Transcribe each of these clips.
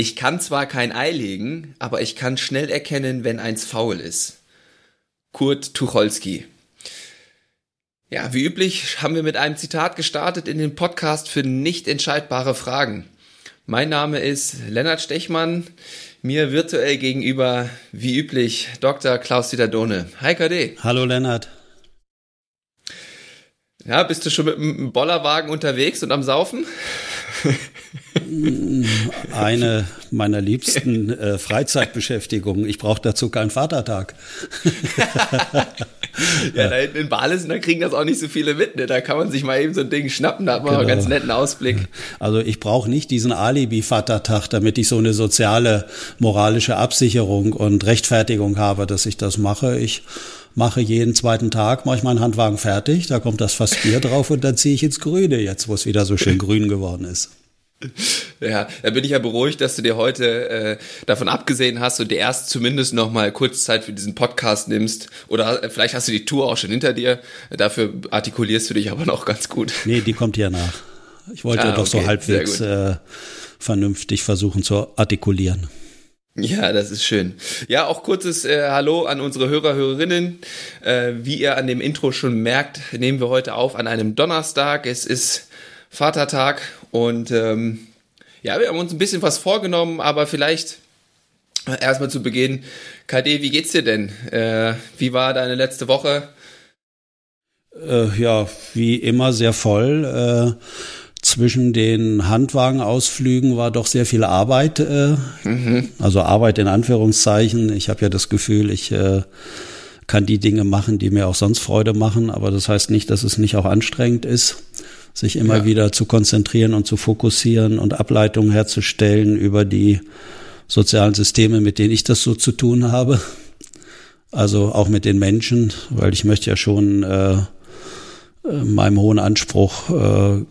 Ich kann zwar kein Ei legen, aber ich kann schnell erkennen, wenn eins faul ist. Kurt Tucholsky. Ja, wie üblich haben wir mit einem Zitat gestartet in den Podcast für nicht entscheidbare Fragen. Mein Name ist Lennart Stechmann, mir virtuell gegenüber, wie üblich, Dr. Klaus-Dieter Dohne. Hi KD. Hallo Lennart. Ja, bist du schon mit dem Bollerwagen unterwegs und am Saufen? Eine meiner liebsten äh, Freizeitbeschäftigungen. Ich brauche dazu keinen Vatertag. ja, da hinten in Balesen, da kriegen das auch nicht so viele mit. Ne? Da kann man sich mal eben so ein Ding schnappen, da hat man genau. einen ganz netten Ausblick. Also ich brauche nicht diesen Alibi-Vatertag, damit ich so eine soziale, moralische Absicherung und Rechtfertigung habe, dass ich das mache. Ich mache jeden zweiten Tag, mache ich meinen Handwagen fertig, da kommt das fast Bier drauf und dann ziehe ich ins Grüne, jetzt wo es wieder so schön grün geworden ist. Ja, da bin ich ja beruhigt, dass du dir heute äh, davon abgesehen hast und dir erst zumindest noch mal kurz Zeit für diesen Podcast nimmst. Oder äh, vielleicht hast du die Tour auch schon hinter dir. Dafür artikulierst du dich aber noch ganz gut. Nee, die kommt ja nach. Ich wollte ah, ja doch okay, so halbwegs äh, vernünftig versuchen zu artikulieren. Ja, das ist schön. Ja, auch kurzes äh, Hallo an unsere Hörer, Hörerinnen. Äh, wie ihr an dem Intro schon merkt, nehmen wir heute auf an einem Donnerstag. Es ist Vatertag und ähm, ja, wir haben uns ein bisschen was vorgenommen, aber vielleicht erstmal zu Beginn. KD, wie geht's dir denn? Äh, wie war deine letzte Woche? Äh, ja, wie immer sehr voll. Zwischen den Handwagenausflügen war doch sehr viel Arbeit, äh, mhm. also Arbeit in Anführungszeichen. Ich habe ja das Gefühl, ich äh, kann die Dinge machen, die mir auch sonst Freude machen, aber das heißt nicht, dass es nicht auch anstrengend ist, sich immer ja. wieder zu konzentrieren und zu fokussieren und Ableitungen herzustellen über die sozialen Systeme, mit denen ich das so zu tun habe. Also auch mit den Menschen, weil ich möchte ja schon äh, äh meinem hohen Anspruch äh,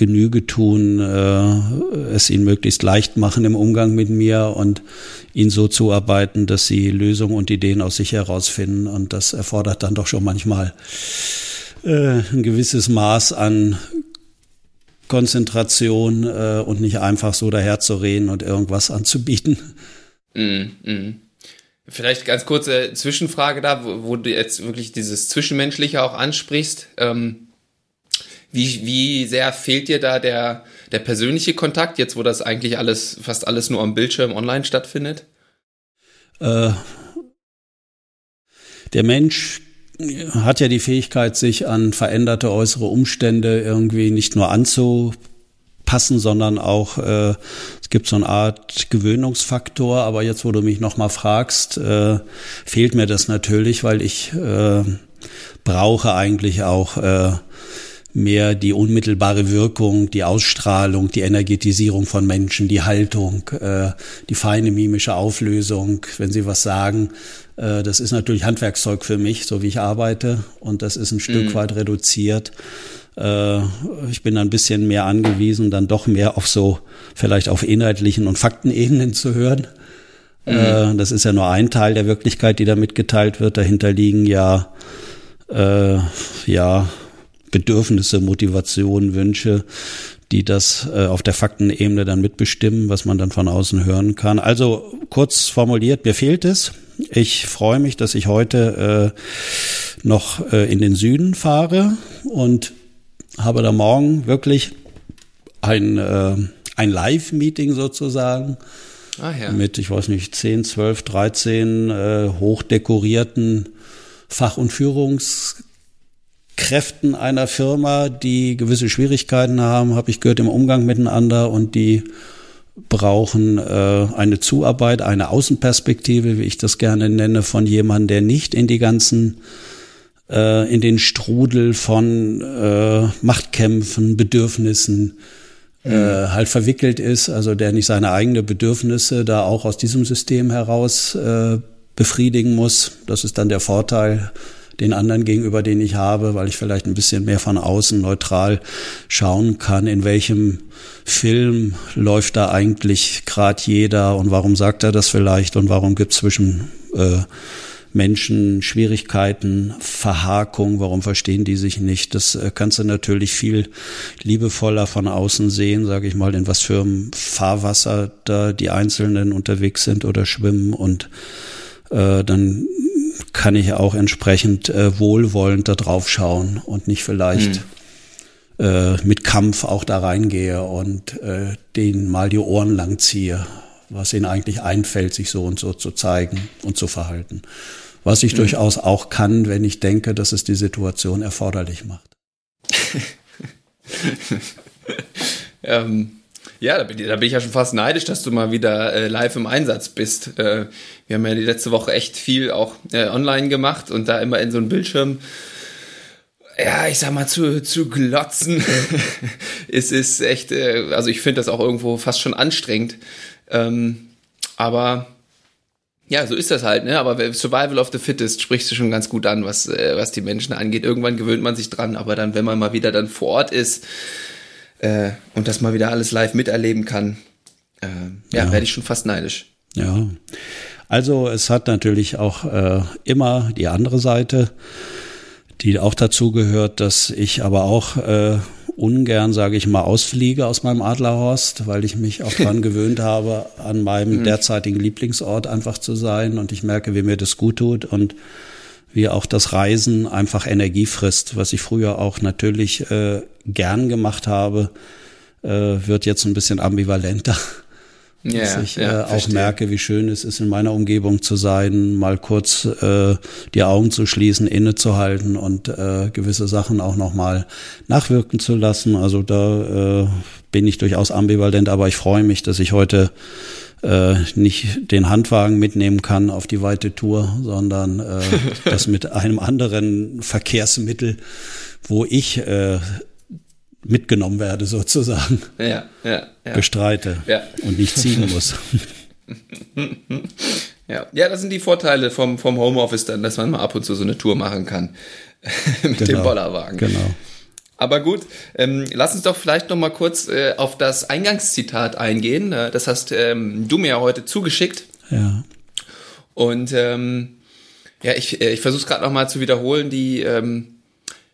Genüge tun, äh, es ihnen möglichst leicht machen im Umgang mit mir und ihnen so zuarbeiten, dass sie Lösungen und Ideen aus sich herausfinden. Und das erfordert dann doch schon manchmal äh, ein gewisses Maß an Konzentration äh, und nicht einfach so daherzureden und irgendwas anzubieten. Mm, mm. Vielleicht ganz kurze Zwischenfrage da, wo, wo, du jetzt wirklich dieses Zwischenmenschliche auch ansprichst. Ähm wie, wie sehr fehlt dir da der, der persönliche Kontakt, jetzt wo das eigentlich alles, fast alles nur am Bildschirm online stattfindet? Äh, der Mensch hat ja die Fähigkeit, sich an veränderte äußere Umstände irgendwie nicht nur anzupassen, sondern auch, äh, es gibt so eine Art Gewöhnungsfaktor. Aber jetzt, wo du mich nochmal fragst, äh, fehlt mir das natürlich, weil ich äh, brauche eigentlich auch äh, mehr die unmittelbare Wirkung, die Ausstrahlung, die Energetisierung von Menschen, die Haltung, äh, die feine mimische Auflösung, wenn sie was sagen. Äh, das ist natürlich Handwerkszeug für mich, so wie ich arbeite. Und das ist ein Stück mhm. weit reduziert. Äh, ich bin ein bisschen mehr angewiesen, dann doch mehr auf so, vielleicht auf inhaltlichen und Faktenebenen zu hören. Mhm. Äh, das ist ja nur ein Teil der Wirklichkeit, die da mitgeteilt wird. Dahinter liegen ja, äh, ja, Bedürfnisse, Motivation, Wünsche, die das äh, auf der Faktenebene dann mitbestimmen, was man dann von außen hören kann. Also kurz formuliert, mir fehlt es. Ich freue mich, dass ich heute äh, noch äh, in den Süden fahre und habe da morgen wirklich ein, äh, ein Live-Meeting sozusagen. Ah, ja. Mit, ich weiß nicht, 10, 12, 13 äh, hochdekorierten Fach- und Führungs Kräften einer Firma, die gewisse Schwierigkeiten haben, habe ich gehört, im Umgang miteinander und die brauchen äh, eine Zuarbeit, eine Außenperspektive, wie ich das gerne nenne, von jemandem, der nicht in die ganzen, äh, in den Strudel von äh, Machtkämpfen, Bedürfnissen äh, mhm. halt verwickelt ist, also der nicht seine eigenen Bedürfnisse da auch aus diesem System heraus äh, befriedigen muss. Das ist dann der Vorteil den anderen gegenüber, den ich habe, weil ich vielleicht ein bisschen mehr von außen neutral schauen kann, in welchem Film läuft da eigentlich gerade jeder und warum sagt er das vielleicht und warum gibt es zwischen äh, Menschen Schwierigkeiten, Verhakung, warum verstehen die sich nicht? Das äh, kannst du natürlich viel liebevoller von außen sehen, sage ich mal, in was für einem Fahrwasser da die Einzelnen unterwegs sind oder schwimmen und äh, dann kann ich auch entsprechend äh, wohlwollend da drauf schauen und nicht vielleicht hm äh, mit Kampf auch da reingehe und äh, denen mal die Ohren lang ziehe, was ihnen eigentlich einfällt, sich so und so zu zeigen und zu verhalten. Was ich mhm. durchaus auch kann, wenn ich denke, dass es die Situation erforderlich macht. ähm, ja, da bin, ich, da bin, ich ja schon fast neidisch, dass du mal wieder äh, live im Einsatz bist. Äh, wir haben ja die letzte Woche echt viel auch äh, online gemacht und da immer in so einen Bildschirm ja, ich sag mal, zu, zu glotzen. es ist echt, äh, also ich finde das auch irgendwo fast schon anstrengend. Ähm, aber ja, so ist das halt, ne? Aber Survival of the Fittest sprichst du schon ganz gut an, was, äh, was die Menschen angeht. Irgendwann gewöhnt man sich dran, aber dann, wenn man mal wieder dann vor Ort ist äh, und das mal wieder alles live miterleben kann, äh, ja, ja. werde ich schon fast neidisch. Ja. Also es hat natürlich auch äh, immer die andere Seite die auch dazu gehört, dass ich aber auch äh, ungern, sage ich mal, ausfliege aus meinem Adlerhorst, weil ich mich auch dran gewöhnt habe, an meinem mhm. derzeitigen Lieblingsort einfach zu sein und ich merke, wie mir das gut tut und wie auch das Reisen einfach Energie frisst, was ich früher auch natürlich äh, gern gemacht habe, äh, wird jetzt ein bisschen ambivalenter. Ja, dass ich ja, äh, auch verstehe. merke, wie schön es ist, in meiner Umgebung zu sein, mal kurz äh, die Augen zu schließen, innezuhalten und äh, gewisse Sachen auch nochmal nachwirken zu lassen. Also da äh, bin ich durchaus ambivalent, aber ich freue mich, dass ich heute äh, nicht den Handwagen mitnehmen kann auf die weite Tour, sondern äh, das mit einem anderen Verkehrsmittel, wo ich äh, mitgenommen werde sozusagen. Ja, ja, ja. Bestreite und nicht ziehen muss. ja. ja, das sind die Vorteile vom, vom Homeoffice dann, dass man mal ab und zu so eine Tour machen kann mit genau, dem Bollerwagen. Genau. Aber gut, ähm, lass uns doch vielleicht noch mal kurz äh, auf das Eingangszitat eingehen. Äh, das hast ähm, du mir ja heute zugeschickt. Ja. Und ähm, ja, ich, äh, ich versuche es gerade noch mal zu wiederholen. Die ähm,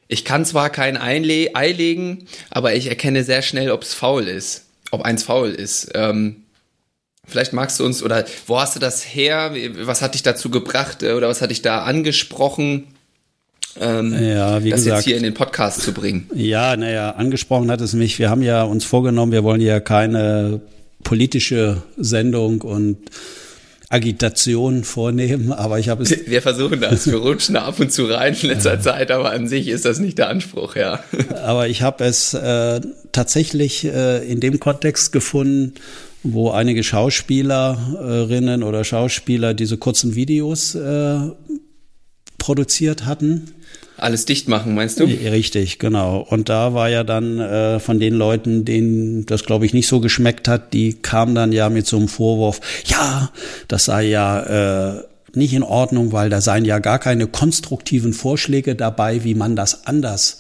ich kann zwar kein Einle Ei legen, aber ich erkenne sehr schnell, ob es faul ist, ob eins faul ist. Ähm, vielleicht magst du uns, oder wo hast du das her? Was hat dich dazu gebracht äh, oder was hat dich da angesprochen? Ähm, ja, wie das gesagt, jetzt hier in den Podcast zu bringen. Ja, naja, angesprochen hat es mich. Wir haben ja uns vorgenommen, wir wollen ja keine politische Sendung und Agitation vornehmen, aber ich habe es. Wir versuchen das. Wir rutschen ab und zu rein in letzter ja. Zeit, aber an sich ist das nicht der Anspruch, ja. Aber ich habe es äh, tatsächlich äh, in dem Kontext gefunden, wo einige Schauspielerinnen oder Schauspieler diese kurzen Videos äh, produziert hatten alles dicht machen, meinst du? Richtig, genau. Und da war ja dann äh, von den Leuten, denen das, glaube ich, nicht so geschmeckt hat, die kamen dann ja mit so einem Vorwurf, ja, das sei ja äh, nicht in Ordnung, weil da seien ja gar keine konstruktiven Vorschläge dabei, wie man das anders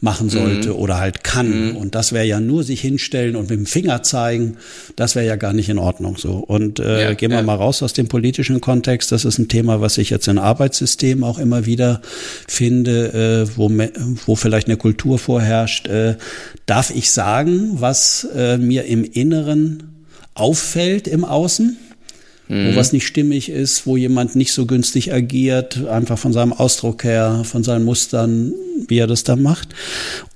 machen sollte mhm. oder halt kann. Mhm. Und das wäre ja nur sich hinstellen und mit dem Finger zeigen, das wäre ja gar nicht in Ordnung so. Und äh, ja, gehen wir ja. mal raus aus dem politischen Kontext. Das ist ein Thema, was ich jetzt in Arbeitssystemen auch immer wieder finde, äh, wo, wo vielleicht eine Kultur vorherrscht. Äh, darf ich sagen, was äh, mir im Inneren auffällt im Außen? Mhm. wo was nicht stimmig ist, wo jemand nicht so günstig agiert, einfach von seinem Ausdruck her, von seinen Mustern, wie er das da macht.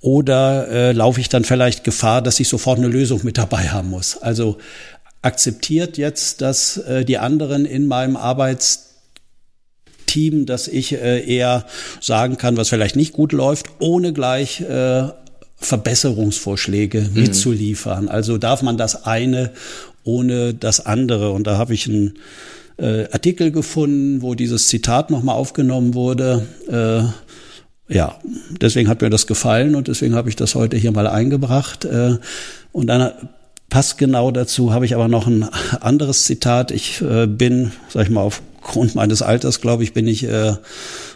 Oder äh, laufe ich dann vielleicht Gefahr, dass ich sofort eine Lösung mit dabei haben muss? Also akzeptiert jetzt, dass äh, die anderen in meinem Arbeitsteam, dass ich äh, eher sagen kann, was vielleicht nicht gut läuft, ohne gleich äh, Verbesserungsvorschläge mhm. mitzuliefern. Also darf man das eine ohne das andere. Und da habe ich einen äh, Artikel gefunden, wo dieses Zitat nochmal aufgenommen wurde. Äh, ja, deswegen hat mir das gefallen und deswegen habe ich das heute hier mal eingebracht. Äh, und dann passt genau dazu, habe ich aber noch ein anderes Zitat. Ich äh, bin, sag ich mal, aufgrund meines Alters, glaube ich, bin ich, äh,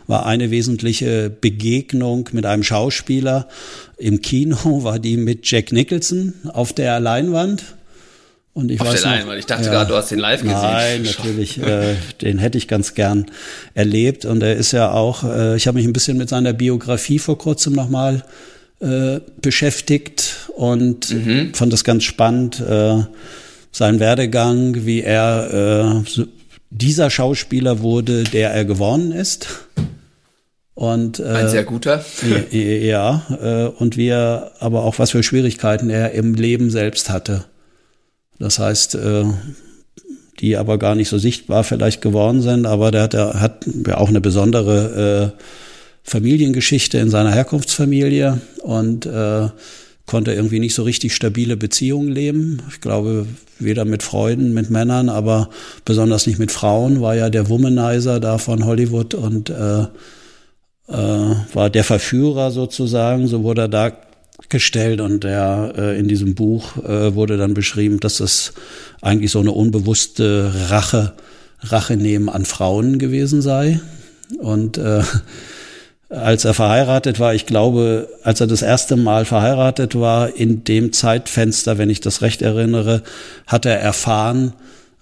war eine wesentliche Begegnung mit einem Schauspieler im Kino, war die mit Jack Nicholson auf der Leinwand. Und ich Auf weiß noch, weil ich dachte gerade, du hast den live gesehen. Nein, natürlich. äh, den hätte ich ganz gern erlebt. Und er ist ja auch, äh, ich habe mich ein bisschen mit seiner Biografie vor kurzem nochmal äh, beschäftigt und mhm. fand das ganz spannend. Äh, sein Werdegang, wie er äh, dieser Schauspieler wurde, der er geworden ist. Und, äh, Ein sehr guter. ja, äh, und wie er, aber auch was für Schwierigkeiten er im Leben selbst hatte. Das heißt, äh, die aber gar nicht so sichtbar vielleicht geworden sind, aber der hat, der hat ja auch eine besondere äh, Familiengeschichte in seiner Herkunftsfamilie und äh, konnte irgendwie nicht so richtig stabile Beziehungen leben. Ich glaube, weder mit Freunden, mit Männern, aber besonders nicht mit Frauen, war ja der Womanizer da von Hollywood und äh, äh, war der Verführer sozusagen, so wurde er da gestellt und der äh, in diesem Buch äh, wurde dann beschrieben, dass es eigentlich so eine unbewusste Rache, Rache nehmen an Frauen gewesen sei. Und äh, als er verheiratet war, ich glaube, als er das erste Mal verheiratet war, in dem Zeitfenster, wenn ich das recht erinnere, hat er erfahren,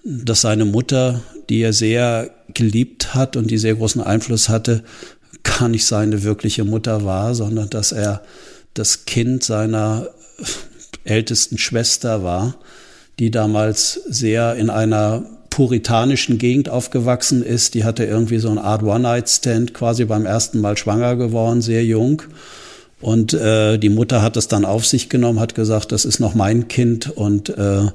dass seine Mutter, die er sehr geliebt hat und die sehr großen Einfluss hatte, gar nicht seine wirkliche Mutter war, sondern dass er das Kind seiner ältesten Schwester war, die damals sehr in einer puritanischen Gegend aufgewachsen ist. Die hatte irgendwie so eine Art One-Night-Stand, quasi beim ersten Mal schwanger geworden, sehr jung. Und äh, die Mutter hat es dann auf sich genommen, hat gesagt, das ist noch mein Kind und äh,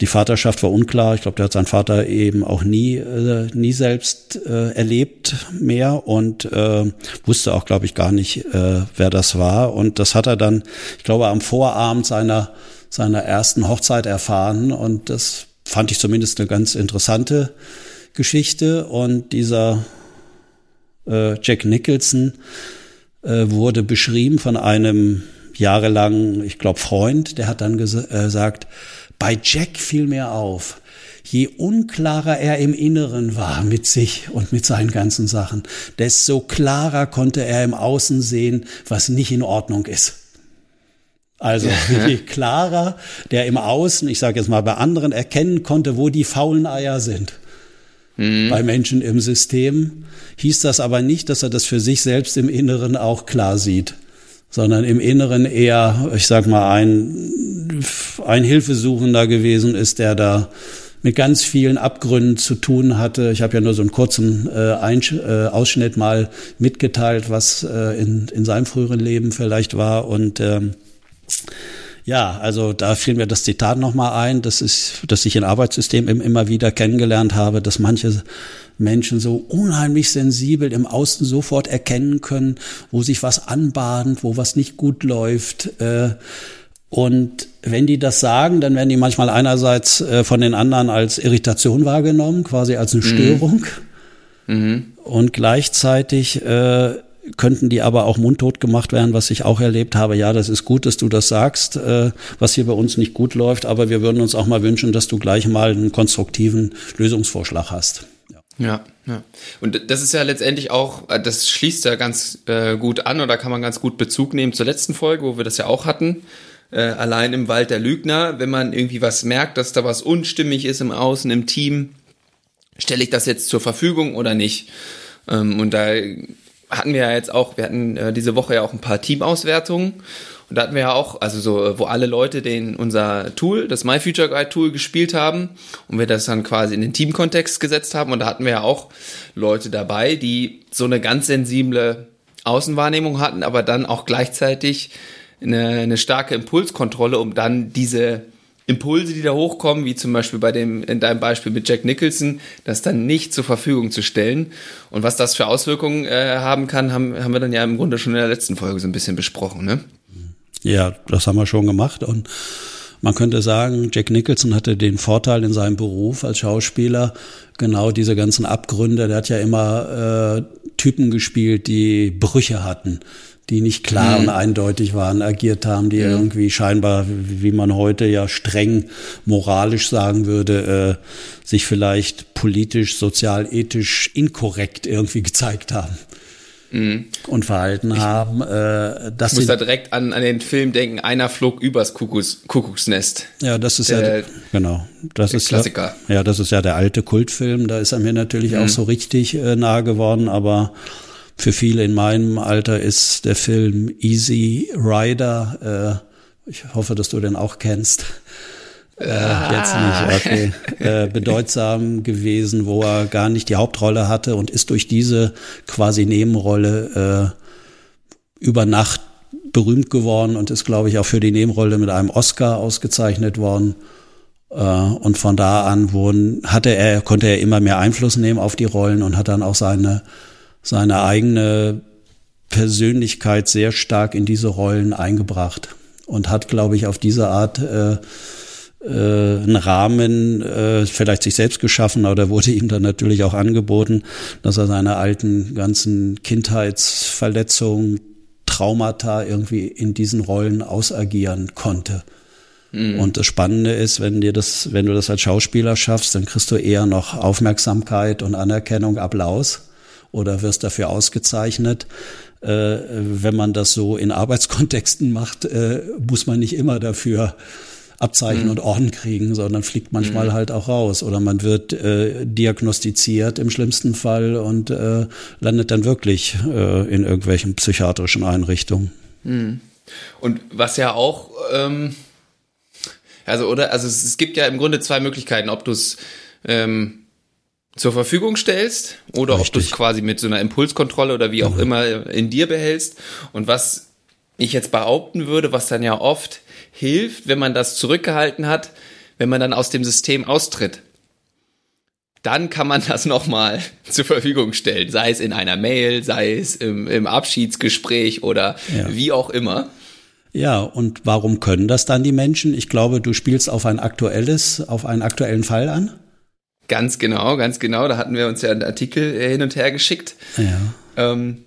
die Vaterschaft war unklar. Ich glaube, der hat seinen Vater eben auch nie, äh, nie selbst äh, erlebt mehr und äh, wusste auch, glaube ich, gar nicht, äh, wer das war. Und das hat er dann, ich glaube, am Vorabend seiner, seiner ersten Hochzeit erfahren. Und das fand ich zumindest eine ganz interessante Geschichte. Und dieser äh, Jack Nicholson äh, wurde beschrieben von einem jahrelangen, ich glaube, Freund, der hat dann ges äh, gesagt, bei Jack fiel mir auf, je unklarer er im Inneren war mit sich und mit seinen ganzen Sachen, desto klarer konnte er im Außen sehen, was nicht in Ordnung ist. Also je klarer der im Außen, ich sage jetzt mal bei anderen, erkennen konnte, wo die faulen Eier sind. Mhm. Bei Menschen im System hieß das aber nicht, dass er das für sich selbst im Inneren auch klar sieht sondern im Inneren eher, ich sag mal, ein, ein Hilfesuchender gewesen ist, der da mit ganz vielen Abgründen zu tun hatte. Ich habe ja nur so einen kurzen äh, Einsch äh, Ausschnitt mal mitgeteilt, was äh, in, in seinem früheren Leben vielleicht war. Und ähm, ja, also da fiel mir das Zitat nochmal ein, das ist, dass ich in Arbeitssystemen immer wieder kennengelernt habe, dass manche Menschen so unheimlich sensibel im Außen sofort erkennen können, wo sich was anbahnt, wo was nicht gut läuft. Äh, und wenn die das sagen, dann werden die manchmal einerseits äh, von den anderen als Irritation wahrgenommen, quasi als eine mhm. Störung. Mhm. Und gleichzeitig äh, könnten die aber auch mundtot gemacht werden, was ich auch erlebt habe. Ja, das ist gut, dass du das sagst, äh, was hier bei uns nicht gut läuft, aber wir würden uns auch mal wünschen, dass du gleich mal einen konstruktiven Lösungsvorschlag hast. Ja, ja. Und das ist ja letztendlich auch, äh, das schließt ja ganz äh, gut an oder kann man ganz gut Bezug nehmen zur letzten Folge, wo wir das ja auch hatten. Äh, allein im Wald der Lügner, wenn man irgendwie was merkt, dass da was unstimmig ist im Außen, im Team, stelle ich das jetzt zur Verfügung oder nicht? Ähm, und da hatten wir ja jetzt auch, wir hatten äh, diese Woche ja auch ein paar Teamauswertungen und da hatten wir ja auch, also so, wo alle Leute den unser Tool, das My Future Guide Tool gespielt haben und wir das dann quasi in den Teamkontext gesetzt haben. Und da hatten wir ja auch Leute dabei, die so eine ganz sensible Außenwahrnehmung hatten, aber dann auch gleichzeitig eine, eine starke Impulskontrolle, um dann diese Impulse, die da hochkommen, wie zum Beispiel bei dem, in deinem Beispiel mit Jack Nicholson, das dann nicht zur Verfügung zu stellen. Und was das für Auswirkungen äh, haben kann, haben, haben wir dann ja im Grunde schon in der letzten Folge so ein bisschen besprochen, ne? Ja, das haben wir schon gemacht und man könnte sagen, Jack Nicholson hatte den Vorteil in seinem Beruf als Schauspieler, genau diese ganzen Abgründe. Der hat ja immer äh, Typen gespielt, die Brüche hatten, die nicht klar mhm. und eindeutig waren, agiert haben, die mhm. irgendwie scheinbar, wie man heute ja streng moralisch sagen würde, äh, sich vielleicht politisch, sozial, ethisch inkorrekt irgendwie gezeigt haben. Mhm. und verhalten ich, haben. Äh, dass ich muss da direkt an, an den Film denken, einer flog übers Kuckucks, Kuckucksnest. Ja, das ist der, ja, genau. Das ist Klassiker. Ja, ja, das ist ja der alte Kultfilm, da ist er mir natürlich mhm. auch so richtig äh, nahe geworden, aber für viele in meinem Alter ist der Film Easy Rider, äh, ich hoffe, dass du den auch kennst. Äh, jetzt nicht, okay. Äh, bedeutsam gewesen, wo er gar nicht die Hauptrolle hatte und ist durch diese quasi Nebenrolle äh, über Nacht berühmt geworden und ist, glaube ich, auch für die Nebenrolle mit einem Oscar ausgezeichnet worden. Äh, und von da an wurden, hatte er, konnte er immer mehr Einfluss nehmen auf die Rollen und hat dann auch seine, seine eigene Persönlichkeit sehr stark in diese Rollen eingebracht und hat, glaube ich, auf diese Art äh, äh, einen Rahmen äh, vielleicht sich selbst geschaffen, oder wurde ihm dann natürlich auch angeboten, dass er seine alten ganzen Kindheitsverletzungen, Traumata irgendwie in diesen Rollen ausagieren konnte. Mhm. Und das Spannende ist, wenn dir das, wenn du das als Schauspieler schaffst, dann kriegst du eher noch Aufmerksamkeit und Anerkennung, Applaus oder wirst dafür ausgezeichnet. Äh, wenn man das so in Arbeitskontexten macht, äh, muss man nicht immer dafür Abzeichen mhm. und Orden kriegen, sondern fliegt manchmal mhm. halt auch raus. Oder man wird äh, diagnostiziert im schlimmsten Fall und äh, landet dann wirklich äh, in irgendwelchen psychiatrischen Einrichtungen. Mhm. Und was ja auch, ähm, also oder, also es, es, gibt ja im Grunde zwei Möglichkeiten, ob du es ähm, zur Verfügung stellst oder Richtig. ob du es quasi mit so einer Impulskontrolle oder wie auch mhm. immer in dir behältst. Und was ich jetzt behaupten würde, was dann ja oft hilft, wenn man das zurückgehalten hat, wenn man dann aus dem System austritt. Dann kann man das nochmal zur Verfügung stellen, sei es in einer Mail, sei es im, im Abschiedsgespräch oder ja. wie auch immer. Ja, und warum können das dann die Menschen? Ich glaube, du spielst auf ein aktuelles, auf einen aktuellen Fall an. Ganz genau, ganz genau. Da hatten wir uns ja einen Artikel hin und her geschickt. Ja. Ähm,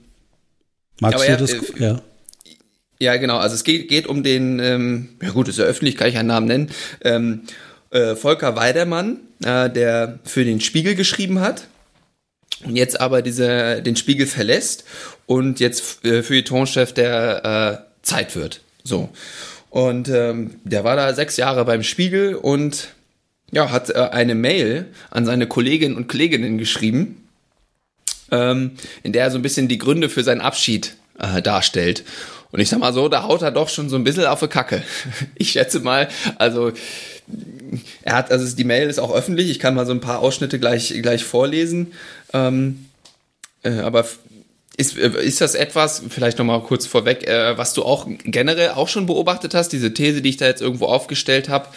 Magst du ja, das? Äh, ja. Ja, genau. Also es geht, geht um den, ähm, ja gut, ist ja öffentlich, kann ich einen Namen nennen, ähm, äh, Volker Weidermann, äh, der für den Spiegel geschrieben hat und jetzt aber diese, den Spiegel verlässt und jetzt äh, für die Tonchef der äh, Zeit wird. So. Und ähm, der war da sechs Jahre beim Spiegel und ja, hat äh, eine Mail an seine Kolleginnen und Kolleginnen geschrieben, ähm, in der er so ein bisschen die Gründe für seinen Abschied äh, darstellt. Und ich sag mal so, da haut er doch schon so ein bisschen auf die Kacke. Ich schätze mal, also er hat, also die Mail ist auch öffentlich, ich kann mal so ein paar Ausschnitte gleich, gleich vorlesen. Ähm, äh, aber ist, äh, ist das etwas, vielleicht nochmal kurz vorweg, äh, was du auch generell auch schon beobachtet hast, diese These, die ich da jetzt irgendwo aufgestellt habe,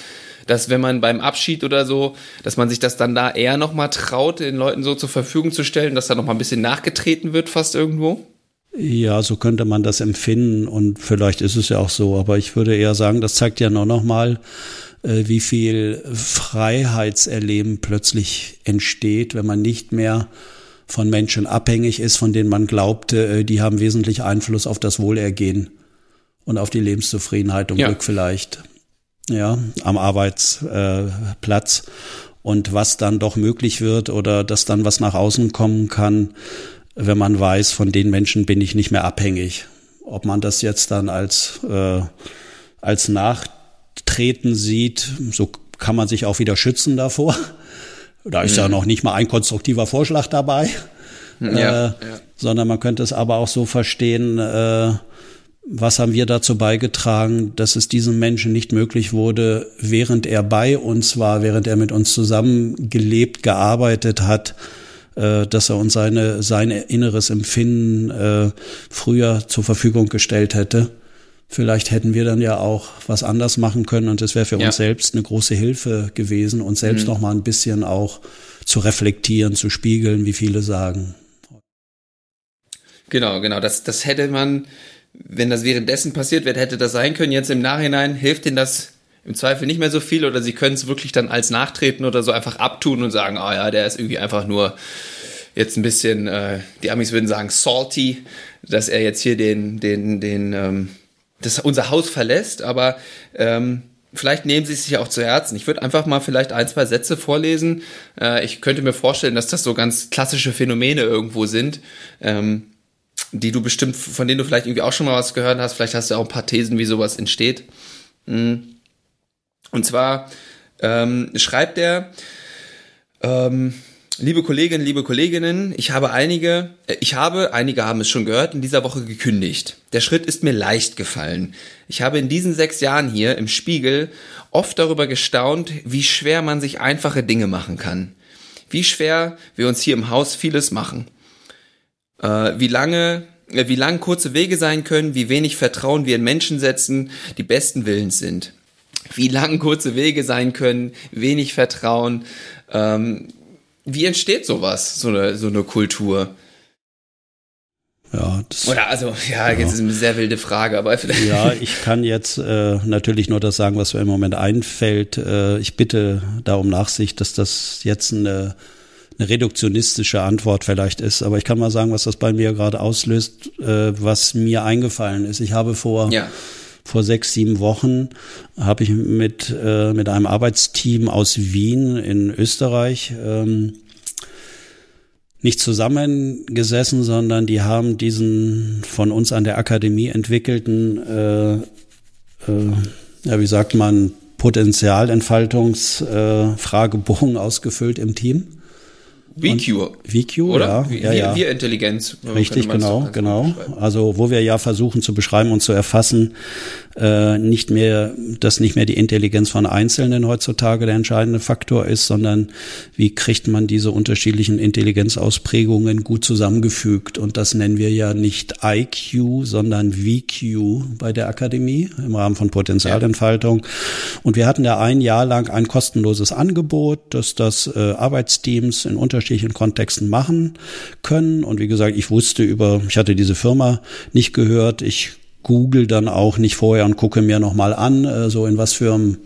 dass wenn man beim Abschied oder so, dass man sich das dann da eher nochmal traut, den Leuten so zur Verfügung zu stellen, dass da nochmal ein bisschen nachgetreten wird fast irgendwo? Ja, so könnte man das empfinden und vielleicht ist es ja auch so, aber ich würde eher sagen, das zeigt ja nur noch mal, äh, wie viel Freiheitserleben plötzlich entsteht, wenn man nicht mehr von Menschen abhängig ist, von denen man glaubte, äh, die haben wesentlich Einfluss auf das Wohlergehen und auf die Lebenszufriedenheit und ja. Glück vielleicht, ja, am Arbeitsplatz. Und was dann doch möglich wird oder dass dann was nach außen kommen kann, wenn man weiß, von den Menschen bin ich nicht mehr abhängig. Ob man das jetzt dann als, äh, als Nachtreten sieht, so kann man sich auch wieder schützen davor. Da ist mhm. ja noch nicht mal ein konstruktiver Vorschlag dabei. Ja, äh, ja. Sondern man könnte es aber auch so verstehen, äh, was haben wir dazu beigetragen, dass es diesem Menschen nicht möglich wurde, während er bei uns war, während er mit uns zusammen gelebt, gearbeitet hat, äh, dass er uns seine, sein inneres Empfinden äh, früher zur Verfügung gestellt hätte. Vielleicht hätten wir dann ja auch was anders machen können und es wäre für ja. uns selbst eine große Hilfe gewesen, uns selbst mhm. noch mal ein bisschen auch zu reflektieren, zu spiegeln, wie viele sagen. Genau, genau. Das, das hätte man, wenn das währenddessen passiert wäre, hätte das sein können. Jetzt im Nachhinein hilft Ihnen das im Zweifel nicht mehr so viel oder sie können es wirklich dann als Nachtreten oder so einfach abtun und sagen, ah oh ja, der ist irgendwie einfach nur jetzt ein bisschen, äh, die Amis würden sagen, salty, dass er jetzt hier den, den, den, ähm, das unser Haus verlässt, aber ähm, vielleicht nehmen Sie es sich auch zu Herzen. Ich würde einfach mal vielleicht ein, zwei Sätze vorlesen. Äh, ich könnte mir vorstellen, dass das so ganz klassische Phänomene irgendwo sind. Ähm, die du bestimmt, von denen du vielleicht irgendwie auch schon mal was gehört hast. Vielleicht hast du auch ein paar Thesen, wie sowas entsteht. Hm. Und zwar ähm, schreibt er, ähm, liebe Kolleginnen, liebe Kolleginnen, ich habe einige, äh, ich habe, einige haben es schon gehört, in dieser Woche gekündigt. Der Schritt ist mir leicht gefallen. Ich habe in diesen sechs Jahren hier im Spiegel oft darüber gestaunt, wie schwer man sich einfache Dinge machen kann. Wie schwer wir uns hier im Haus vieles machen. Äh, wie lange, äh, wie lang kurze Wege sein können, wie wenig Vertrauen wir in Menschen setzen, die besten Willens sind. Wie lang kurze Wege sein können, wenig Vertrauen. Ähm, wie entsteht sowas, so eine, so eine Kultur? Ja, das, Oder also, ja, ja. jetzt ist eine sehr wilde Frage, aber vielleicht. Ja, ich kann jetzt äh, natürlich nur das sagen, was mir im Moment einfällt. Äh, ich bitte da um Nachsicht, dass das jetzt eine, eine reduktionistische Antwort vielleicht ist. Aber ich kann mal sagen, was das bei mir gerade auslöst, äh, was mir eingefallen ist. Ich habe vor ja vor sechs, sieben Wochen habe ich mit, äh, mit einem Arbeitsteam aus Wien in Österreich ähm, nicht zusammengesessen, sondern die haben diesen von uns an der Akademie entwickelten, äh, äh, ja, wie sagt man, Potenzialentfaltungsfragebogen äh, ausgefüllt im Team. VQ. VQ, oder? ja. ja, ja. Wir Intelligenz. Richtig, genau, genau. Also wo wir ja versuchen zu beschreiben und zu erfassen, äh, nicht mehr, dass nicht mehr die Intelligenz von Einzelnen heutzutage der entscheidende Faktor ist, sondern wie kriegt man diese unterschiedlichen Intelligenzausprägungen gut zusammengefügt. Und das nennen wir ja nicht IQ, sondern VQ bei der Akademie im Rahmen von Potenzialentfaltung. Und wir hatten ja ein Jahr lang ein kostenloses Angebot, dass das äh, Arbeitsteams in unterschiedlichen Kontexten machen können. Und wie gesagt, ich wusste über, ich hatte diese Firma nicht gehört. Ich google dann auch nicht vorher und gucke mir nochmal an, äh, so in was für einem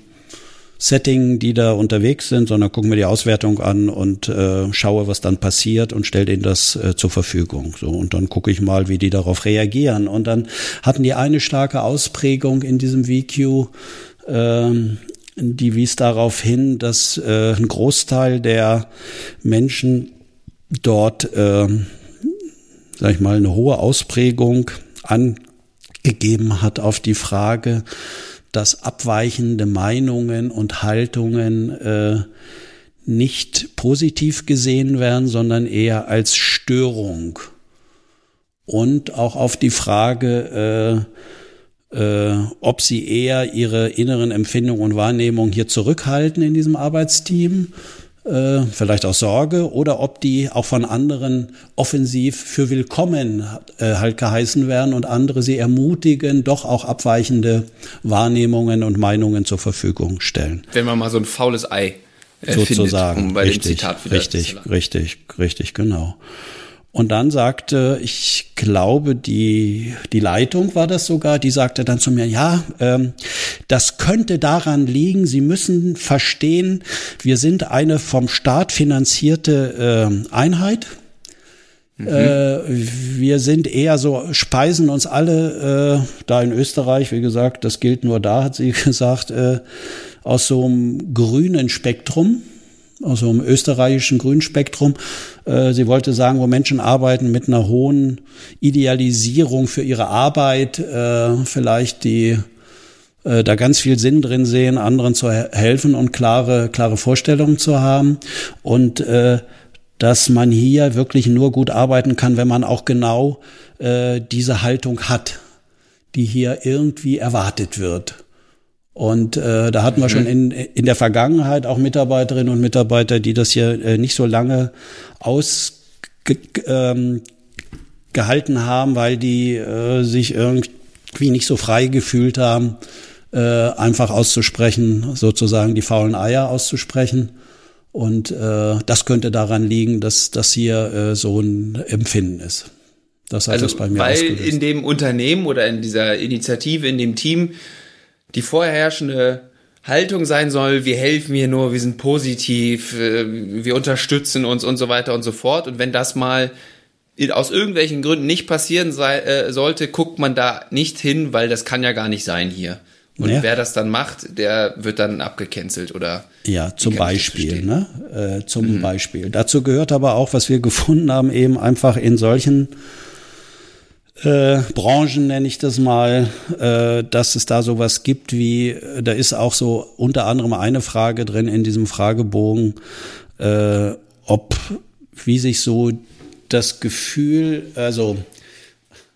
Setting die da unterwegs sind, sondern gucke mir die Auswertung an und äh, schaue, was dann passiert und stelle denen das äh, zur Verfügung. So und dann gucke ich mal, wie die darauf reagieren. Und dann hatten die eine starke Ausprägung in diesem VQ, ähm, die wies darauf hin, dass äh, ein Großteil der Menschen dort, äh, sag ich mal, eine hohe Ausprägung an gegeben hat auf die Frage, dass abweichende Meinungen und Haltungen äh, nicht positiv gesehen werden, sondern eher als Störung. Und auch auf die Frage, äh, äh, ob sie eher ihre inneren Empfindungen und Wahrnehmungen hier zurückhalten in diesem Arbeitsteam äh, vielleicht auch Sorge, oder ob die auch von anderen offensiv für willkommen äh, halt geheißen werden und andere sie ermutigen, doch auch abweichende Wahrnehmungen und Meinungen zur Verfügung stellen. Wenn man mal so ein faules Ei äh, sozusagen findet, um bei richtig, dem Zitat wieder richtig, richtig, richtig, genau. Und dann sagte, ich glaube, die, die Leitung war das sogar, die sagte dann zu mir, ja, ähm, das könnte daran liegen, Sie müssen verstehen, wir sind eine vom Staat finanzierte äh, Einheit. Mhm. Äh, wir sind eher so, speisen uns alle, äh, da in Österreich, wie gesagt, das gilt nur da, hat sie gesagt, äh, aus so einem grünen Spektrum also im österreichischen Grünspektrum. Äh, sie wollte sagen, wo Menschen arbeiten mit einer hohen Idealisierung für ihre Arbeit, äh, vielleicht die äh, da ganz viel Sinn drin sehen, anderen zu helfen und klare, klare Vorstellungen zu haben. Und dass man hier wirklich nur gut arbeiten kann, wenn man auch genau diese Haltung hat, die hier irgendwie erwartet wird. Und äh, da hatten wir schon mhm. in, in der Vergangenheit auch Mitarbeiterinnen und Mitarbeiter, die das hier äh, nicht so lange ausgehalten ähm, haben, weil die äh, sich irgendwie nicht so frei gefühlt haben, äh, einfach auszusprechen, sozusagen die faulen Eier auszusprechen. Und äh, das könnte daran liegen, dass das hier äh, so ein Empfinden ist. Das hat also, das bei mir weil ausgelöst. in dem Unternehmen oder in dieser Initiative, in dem Team die vorherrschende Haltung sein soll, wir helfen hier nur, wir sind positiv, äh, wir unterstützen uns und so weiter und so fort. Und wenn das mal aus irgendwelchen Gründen nicht passieren sei, äh, sollte, guckt man da nicht hin, weil das kann ja gar nicht sein hier. Und ja. wer das dann macht, der wird dann abgecancelt oder. Ja, zum Beispiel, ne? Äh, zum mhm. Beispiel. Dazu gehört aber auch, was wir gefunden haben, eben einfach in solchen äh, Branchen nenne ich das mal, äh, dass es da sowas gibt wie, da ist auch so unter anderem eine Frage drin in diesem Fragebogen, äh, ob, wie sich so das Gefühl, also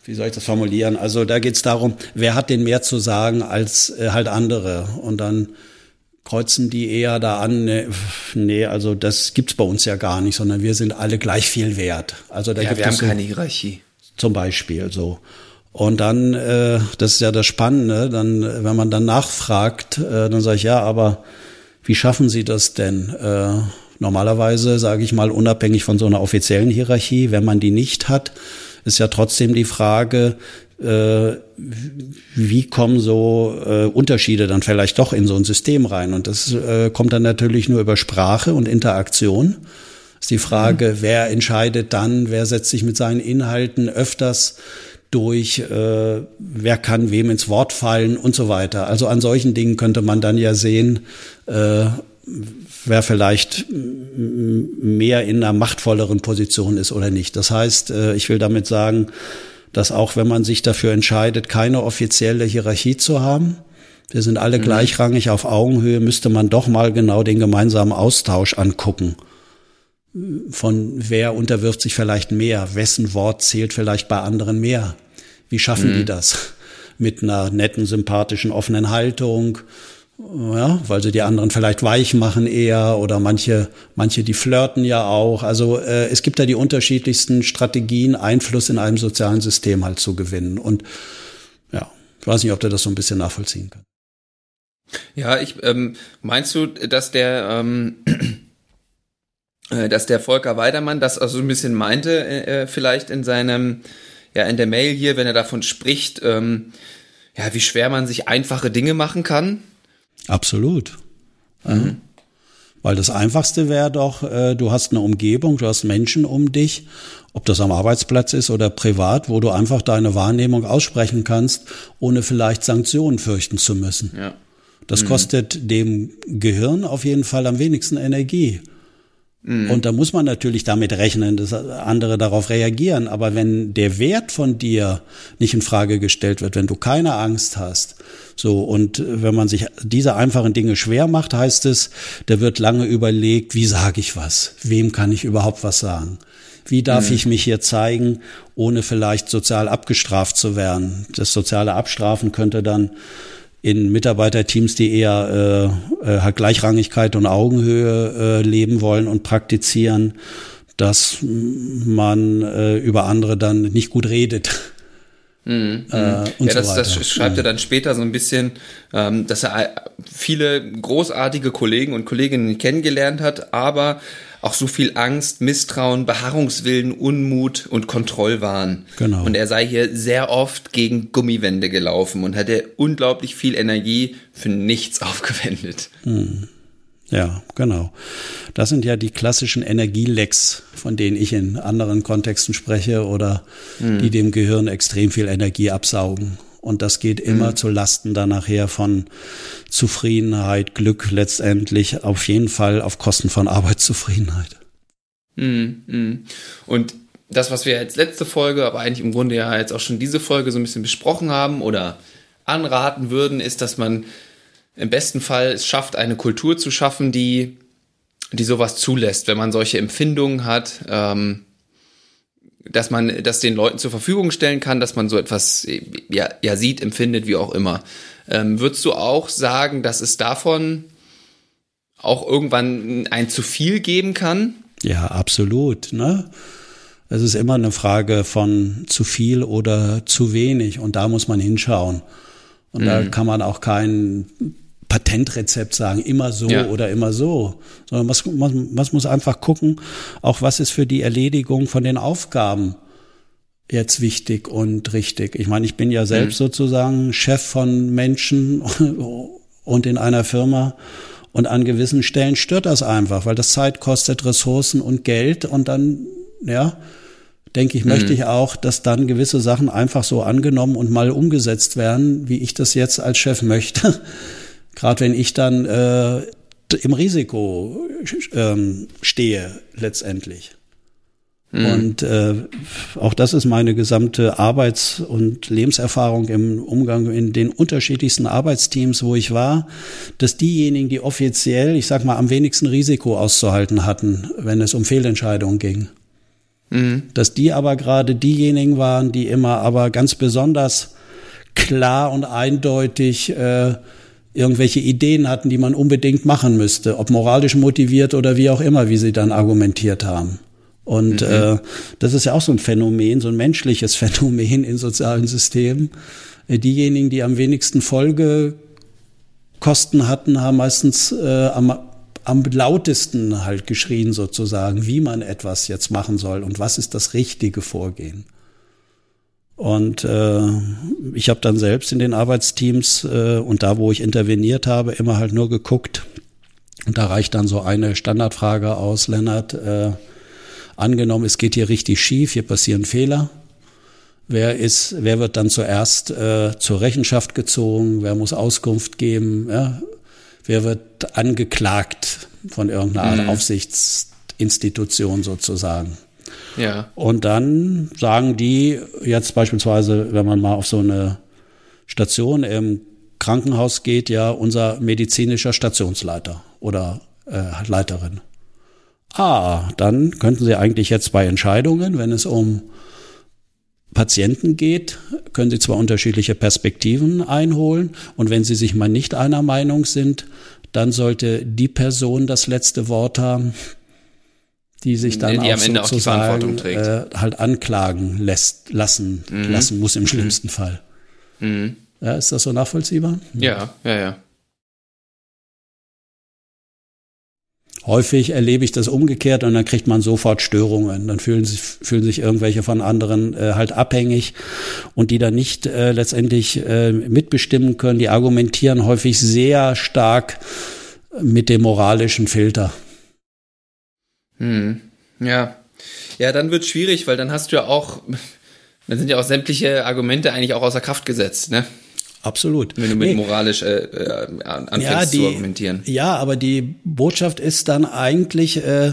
wie soll ich das formulieren? Also da geht es darum, wer hat denn mehr zu sagen als äh, halt andere? Und dann kreuzen die eher da an, nee, nee, also das gibt's bei uns ja gar nicht, sondern wir sind alle gleich viel wert. Also da ja, gibt wir haben so, keine Hierarchie. Zum Beispiel so. Und dann, äh, das ist ja das Spannende, dann, wenn man dann nachfragt, äh, dann sage ich, ja, aber wie schaffen Sie das denn? Äh, normalerweise, sage ich mal, unabhängig von so einer offiziellen Hierarchie, wenn man die nicht hat, ist ja trotzdem die Frage, äh, wie kommen so äh, Unterschiede dann vielleicht doch in so ein System rein? Und das äh, kommt dann natürlich nur über Sprache und Interaktion. Ist die Frage, mhm. wer entscheidet dann, wer setzt sich mit seinen Inhalten öfters durch, äh, wer kann wem ins Wort fallen und so weiter. Also an solchen Dingen könnte man dann ja sehen, äh, wer vielleicht mehr in einer machtvolleren Position ist oder nicht. Das heißt, äh, ich will damit sagen, dass auch wenn man sich dafür entscheidet, keine offizielle Hierarchie zu haben, wir sind alle mhm. gleichrangig auf Augenhöhe, müsste man doch mal genau den gemeinsamen Austausch angucken. Von wer unterwirft sich vielleicht mehr? Wessen Wort zählt vielleicht bei anderen mehr? Wie schaffen mhm. die das? Mit einer netten, sympathischen, offenen Haltung, ja, weil sie die anderen vielleicht weich machen eher oder manche, manche, die flirten ja auch. Also äh, es gibt da die unterschiedlichsten Strategien, Einfluss in einem sozialen System halt zu gewinnen. Und ja, ich weiß nicht, ob du das so ein bisschen nachvollziehen kannst. Ja, ich ähm, meinst du, dass der ähm, äh, dass der Volker Weidermann das also ein bisschen meinte, äh, äh, vielleicht in seinem, ja, in der Mail hier, wenn er davon spricht, ähm, ja, wie schwer man sich einfache Dinge machen kann. Absolut. Mhm. Weil das Einfachste wäre doch, äh, du hast eine Umgebung, du hast Menschen um dich, ob das am Arbeitsplatz ist oder privat, wo du einfach deine Wahrnehmung aussprechen kannst, ohne vielleicht Sanktionen fürchten zu müssen. Ja. Das mhm. kostet dem Gehirn auf jeden Fall am wenigsten Energie. Mhm. Und da muss man natürlich damit rechnen, dass andere darauf reagieren. Aber wenn der Wert von dir nicht in Frage gestellt wird, wenn du keine Angst hast, so und wenn man sich diese einfachen Dinge schwer macht, heißt es, da wird lange überlegt, wie sage ich was? Wem kann ich überhaupt was sagen? Wie darf mhm. ich mich hier zeigen, ohne vielleicht sozial abgestraft zu werden? Das soziale Abstrafen könnte dann in Mitarbeiterteams, die eher äh, äh, halt Gleichrangigkeit und Augenhöhe äh, leben wollen und praktizieren, dass man äh, über andere dann nicht gut redet. Mhm. Äh, mhm. und ja, das, so das schreibt er mhm. dann später so ein bisschen, ähm, dass er viele großartige Kollegen und Kolleginnen kennengelernt hat, aber auch so viel Angst, Misstrauen, Beharrungswillen, Unmut und Kontrollwahn. Genau. Und er sei hier sehr oft gegen Gummiwände gelaufen und hätte unglaublich viel Energie für nichts aufgewendet. Hm. Ja, genau. Das sind ja die klassischen Energielecks, von denen ich in anderen Kontexten spreche oder hm. die dem Gehirn extrem viel Energie absaugen. Und das geht immer mhm. zu Lasten dann nachher von Zufriedenheit, Glück letztendlich, auf jeden Fall auf Kosten von Arbeitszufriedenheit. Mhm. Mhm. Und das, was wir jetzt letzte Folge, aber eigentlich im Grunde ja jetzt auch schon diese Folge so ein bisschen besprochen haben oder anraten würden, ist, dass man im besten Fall es schafft, eine Kultur zu schaffen, die, die sowas zulässt, wenn man solche Empfindungen hat, ähm, dass man das den Leuten zur Verfügung stellen kann, dass man so etwas ja, ja sieht, empfindet, wie auch immer. Ähm, würdest du auch sagen, dass es davon auch irgendwann ein zu viel geben kann? Ja, absolut. Ne? Es ist immer eine Frage von zu viel oder zu wenig und da muss man hinschauen. Und mhm. da kann man auch kein Patentrezept sagen, immer so ja. oder immer so, sondern man, man, muss einfach gucken, auch was ist für die Erledigung von den Aufgaben jetzt wichtig und richtig. Ich meine, ich bin ja selbst mhm. sozusagen Chef von Menschen und in einer Firma und an gewissen Stellen stört das einfach, weil das Zeit kostet, Ressourcen und Geld und dann, ja, denke ich, mhm. möchte ich auch, dass dann gewisse Sachen einfach so angenommen und mal umgesetzt werden, wie ich das jetzt als Chef möchte. Gerade wenn ich dann äh, im Risiko ähm, stehe letztendlich. Mhm. Und äh, auch das ist meine gesamte Arbeits- und Lebenserfahrung im Umgang in den unterschiedlichsten Arbeitsteams, wo ich war, dass diejenigen, die offiziell, ich sag mal, am wenigsten Risiko auszuhalten hatten, wenn es um Fehlentscheidungen ging, mhm. dass die aber gerade diejenigen waren, die immer aber ganz besonders klar und eindeutig äh, irgendwelche Ideen hatten, die man unbedingt machen müsste, ob moralisch motiviert oder wie auch immer, wie sie dann argumentiert haben. Und mhm. äh, das ist ja auch so ein Phänomen, so ein menschliches Phänomen in sozialen Systemen. Äh, diejenigen, die am wenigsten Folgekosten hatten, haben meistens äh, am, am lautesten halt geschrien sozusagen, wie man etwas jetzt machen soll und was ist das richtige Vorgehen. Und äh, ich habe dann selbst in den Arbeitsteams äh, und da, wo ich interveniert habe, immer halt nur geguckt. Und da reicht dann so eine Standardfrage aus, Lennart. Äh, angenommen, es geht hier richtig schief, hier passieren Fehler. Wer ist, wer wird dann zuerst äh, zur Rechenschaft gezogen? Wer muss Auskunft geben? Ja? Wer wird angeklagt von irgendeiner mhm. Aufsichtsinstitution sozusagen? Ja. Und dann sagen die jetzt beispielsweise, wenn man mal auf so eine Station im Krankenhaus geht, ja, unser medizinischer Stationsleiter oder äh, Leiterin. Ah, dann könnten Sie eigentlich jetzt bei Entscheidungen, wenn es um Patienten geht, können Sie zwar unterschiedliche Perspektiven einholen und wenn Sie sich mal nicht einer Meinung sind, dann sollte die Person das letzte Wort haben, die sich dann die auch am Ende auch die Verantwortung trägt. Äh, halt anklagen lässt, lassen, mhm. lassen muss im mhm. schlimmsten mhm. Fall. Mhm. Ja, ist das so nachvollziehbar? Ja, ja, ja. Häufig erlebe ich das umgekehrt und dann kriegt man sofort Störungen. Dann fühlen sich, fühlen sich irgendwelche von anderen äh, halt abhängig und die dann nicht äh, letztendlich äh, mitbestimmen können. Die argumentieren häufig sehr stark mit dem moralischen Filter. Hm. Ja. Ja, dann wird schwierig, weil dann hast du ja auch, dann sind ja auch sämtliche Argumente eigentlich auch außer Kraft gesetzt, ne? Absolut. Wenn du mit nee. moralisch äh, äh, anfängst ja, die, zu argumentieren. Ja, aber die Botschaft ist dann eigentlich, äh,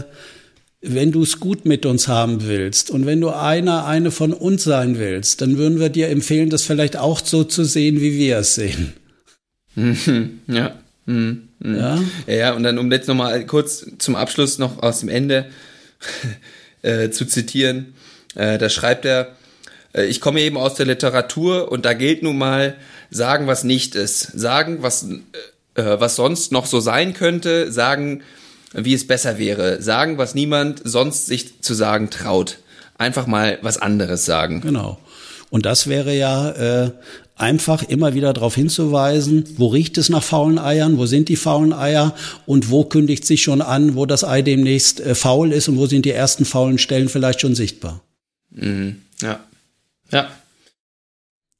wenn du es gut mit uns haben willst und wenn du einer, eine von uns sein willst, dann würden wir dir empfehlen, das vielleicht auch so zu sehen, wie wir es sehen. Ja. Mhm. Mhm. Ja. Ja, und dann, um jetzt nochmal kurz zum Abschluss noch aus dem Ende äh, zu zitieren, äh, da schreibt er, äh, ich komme eben aus der Literatur und da gilt nun mal, sagen, was nicht ist, sagen, was, äh, äh, was sonst noch so sein könnte, sagen, wie es besser wäre, sagen, was niemand sonst sich zu sagen traut. Einfach mal was anderes sagen. Genau. Und das wäre ja äh, einfach immer wieder darauf hinzuweisen, wo riecht es nach faulen Eiern, wo sind die faulen Eier und wo kündigt sich schon an, wo das Ei demnächst äh, faul ist und wo sind die ersten faulen Stellen vielleicht schon sichtbar. Mhm. Ja. Ja.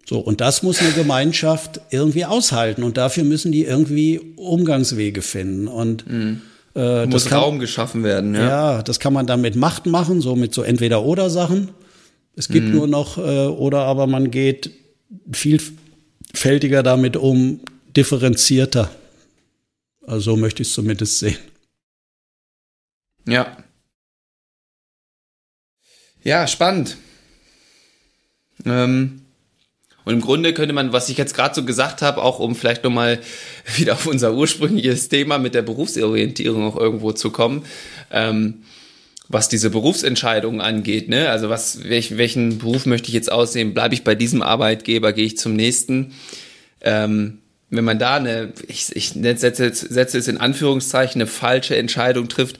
So, und das muss eine Gemeinschaft irgendwie aushalten und dafür müssen die irgendwie Umgangswege finden und mhm. äh, muss kann, Raum geschaffen werden. Ja. ja, das kann man dann mit Macht machen, so mit so Entweder-Oder-Sachen. Es gibt mhm. nur noch, äh, oder aber man geht vielfältiger damit um, differenzierter. Also so möchte ich es zumindest sehen. Ja. Ja, spannend. Ähm, und im Grunde könnte man, was ich jetzt gerade so gesagt habe, auch um vielleicht nochmal wieder auf unser ursprüngliches Thema mit der Berufsorientierung auch irgendwo zu kommen, ähm, was diese Berufsentscheidungen angeht, ne? Also was, welch, welchen Beruf möchte ich jetzt aussehen? Bleibe ich bei diesem Arbeitgeber, gehe ich zum nächsten? Ähm, wenn man da eine, ich, ich setze, setze es in Anführungszeichen, eine falsche Entscheidung trifft,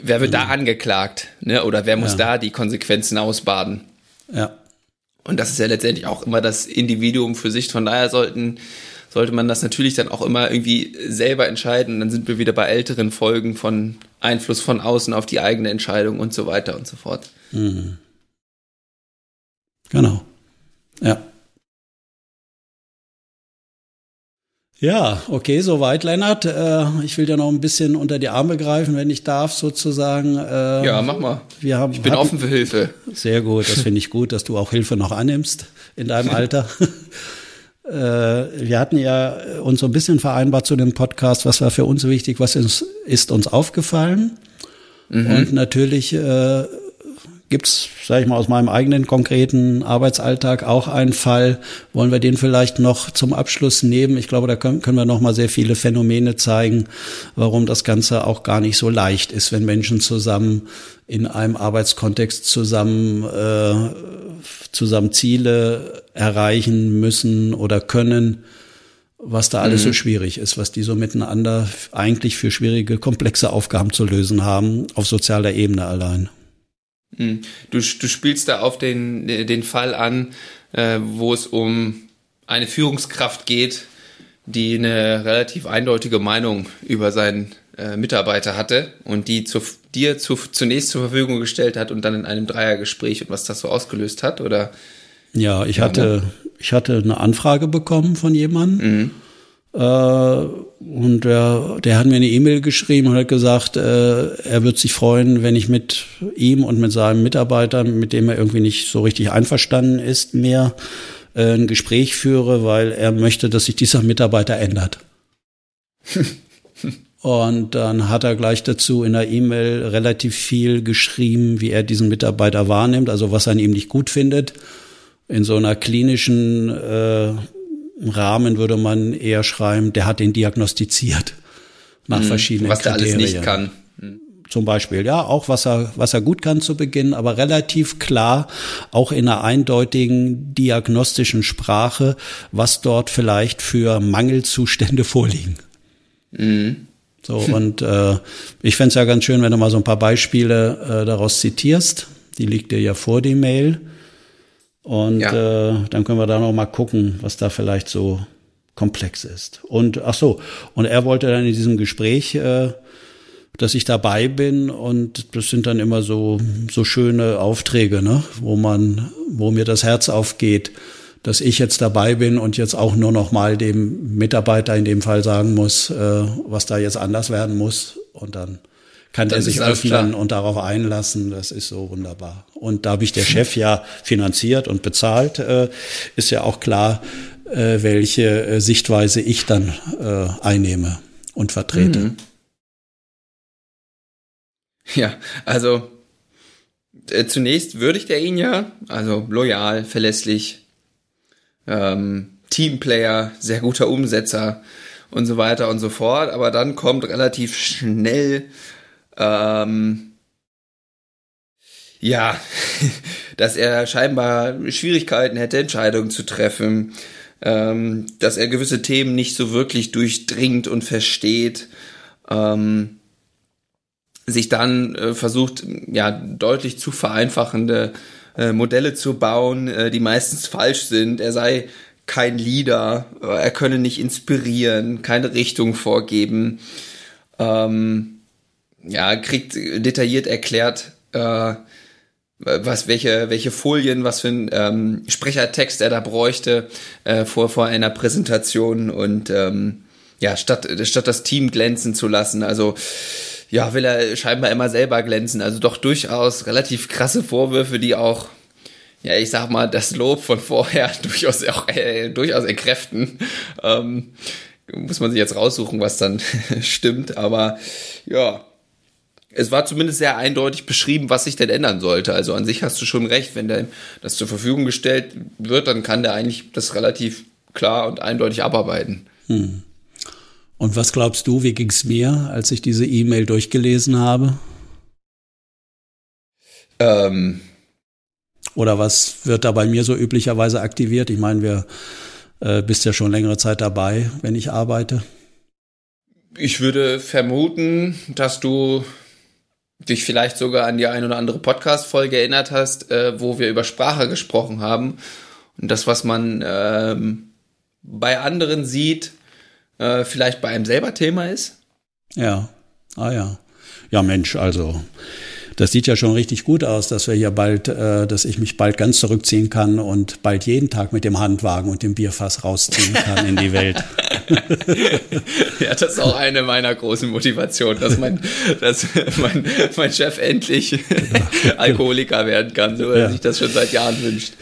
wer wird mhm. da angeklagt? Ne? Oder wer muss ja. da die Konsequenzen ausbaden? Ja. Und das ist ja letztendlich auch immer das Individuum für sich. Von daher sollten sollte man das natürlich dann auch immer irgendwie selber entscheiden. Dann sind wir wieder bei älteren Folgen von Einfluss von außen auf die eigene Entscheidung und so weiter und so fort. Mhm. Genau. Ja. Ja, okay, soweit, Lennart. Äh, ich will dir noch ein bisschen unter die Arme greifen, wenn ich darf, sozusagen. Äh, ja, mach mal. Wir haben, ich bin hatten, offen für Hilfe. Sehr gut, das finde ich gut, dass du auch Hilfe noch annimmst in deinem Alter. Äh, wir hatten ja uns so ein bisschen vereinbart zu dem Podcast, was war für uns wichtig, was ist, ist uns aufgefallen. Mhm. Und natürlich äh, gibt's, sage ich mal, aus meinem eigenen konkreten Arbeitsalltag auch einen Fall. Wollen wir den vielleicht noch zum Abschluss nehmen? Ich glaube, da können, können wir noch mal sehr viele Phänomene zeigen, warum das Ganze auch gar nicht so leicht ist, wenn Menschen zusammen in einem Arbeitskontext zusammen äh, zusammen Ziele erreichen müssen oder können was da alles mhm. so schwierig ist, was die so miteinander eigentlich für schwierige, komplexe Aufgaben zu lösen haben, auf sozialer Ebene allein. Mhm. Du, du spielst da auf den, den Fall an, äh, wo es um eine Führungskraft geht, die eine relativ eindeutige Meinung über seinen äh, Mitarbeiter hatte und die zu, dir zu, zunächst zur Verfügung gestellt hat und dann in einem Dreiergespräch und was das so ausgelöst hat, oder? Ja, ich hatte, ich hatte eine Anfrage bekommen von jemandem. Mhm. Äh, und der, der hat mir eine E-Mail geschrieben und hat gesagt, äh, er wird sich freuen, wenn ich mit ihm und mit seinem Mitarbeiter, mit dem er irgendwie nicht so richtig einverstanden ist, mehr äh, ein Gespräch führe, weil er möchte, dass sich dieser Mitarbeiter ändert. Und dann hat er gleich dazu in der E-Mail relativ viel geschrieben, wie er diesen Mitarbeiter wahrnimmt, also was er an ihm nicht gut findet in so einer klinischen äh, Rahmen würde man eher schreiben, der hat ihn diagnostiziert nach mhm, verschiedenen was Kriterien. Was er alles nicht kann. Mhm. Zum Beispiel, ja, auch was er, was er gut kann zu Beginn, aber relativ klar, auch in einer eindeutigen diagnostischen Sprache, was dort vielleicht für Mangelzustände vorliegen. Mhm. So, und äh, ich fände es ja ganz schön, wenn du mal so ein paar Beispiele äh, daraus zitierst. Die liegt dir ja vor, die Mail. Und ja. äh, dann können wir da noch mal gucken, was da vielleicht so komplex ist. Und ach so, und er wollte dann in diesem Gespräch, äh, dass ich dabei bin und das sind dann immer so so schöne Aufträge, ne, wo man, wo mir das Herz aufgeht, dass ich jetzt dabei bin und jetzt auch nur noch mal dem Mitarbeiter in dem Fall sagen muss, äh, was da jetzt anders werden muss und dann kann er sich öffnen und darauf einlassen. Das ist so wunderbar. Und da habe ich der Chef ja finanziert und bezahlt, äh, ist ja auch klar, äh, welche äh, Sichtweise ich dann äh, einnehme und vertrete. Mhm. Ja, also äh, zunächst würdigt er ihn ja, also loyal, verlässlich, ähm, Teamplayer, sehr guter Umsetzer und so weiter und so fort. Aber dann kommt relativ schnell ähm, ja, dass er scheinbar Schwierigkeiten hätte, Entscheidungen zu treffen, ähm, dass er gewisse Themen nicht so wirklich durchdringt und versteht, ähm, sich dann äh, versucht, ja, deutlich zu vereinfachende äh, Modelle zu bauen, äh, die meistens falsch sind. Er sei kein Leader, er könne nicht inspirieren, keine Richtung vorgeben. Ähm, ja, kriegt detailliert erklärt, äh, was, welche, welche Folien, was für ein ähm, Sprechertext er da bräuchte äh, vor, vor einer Präsentation und ähm, ja, statt, statt das Team glänzen zu lassen. Also ja, will er scheinbar immer selber glänzen. Also doch durchaus relativ krasse Vorwürfe, die auch, ja, ich sag mal, das Lob von vorher durchaus auch äh, durchaus entkräften. Ähm, muss man sich jetzt raussuchen, was dann stimmt, aber ja, es war zumindest sehr eindeutig beschrieben, was sich denn ändern sollte. Also an sich hast du schon recht, wenn der das zur Verfügung gestellt wird, dann kann der eigentlich das relativ klar und eindeutig abarbeiten. Hm. Und was glaubst du, wie ging es mir, als ich diese E-Mail durchgelesen habe? Ähm. Oder was wird da bei mir so üblicherweise aktiviert? Ich meine, wir äh, bist ja schon längere Zeit dabei, wenn ich arbeite. Ich würde vermuten, dass du dich vielleicht sogar an die ein oder andere Podcast-Folge erinnert hast, äh, wo wir über Sprache gesprochen haben. Und das, was man ähm, bei anderen sieht, äh, vielleicht bei einem selber Thema ist? Ja, ah ja. Ja, Mensch, also das sieht ja schon richtig gut aus, dass wir hier bald, äh, dass ich mich bald ganz zurückziehen kann und bald jeden Tag mit dem Handwagen und dem Bierfass rausziehen kann in die Welt. ja, das ist auch eine meiner großen Motivationen, dass mein, dass mein, mein Chef endlich genau. Alkoholiker werden kann, so wie ja. er sich das schon seit Jahren wünscht.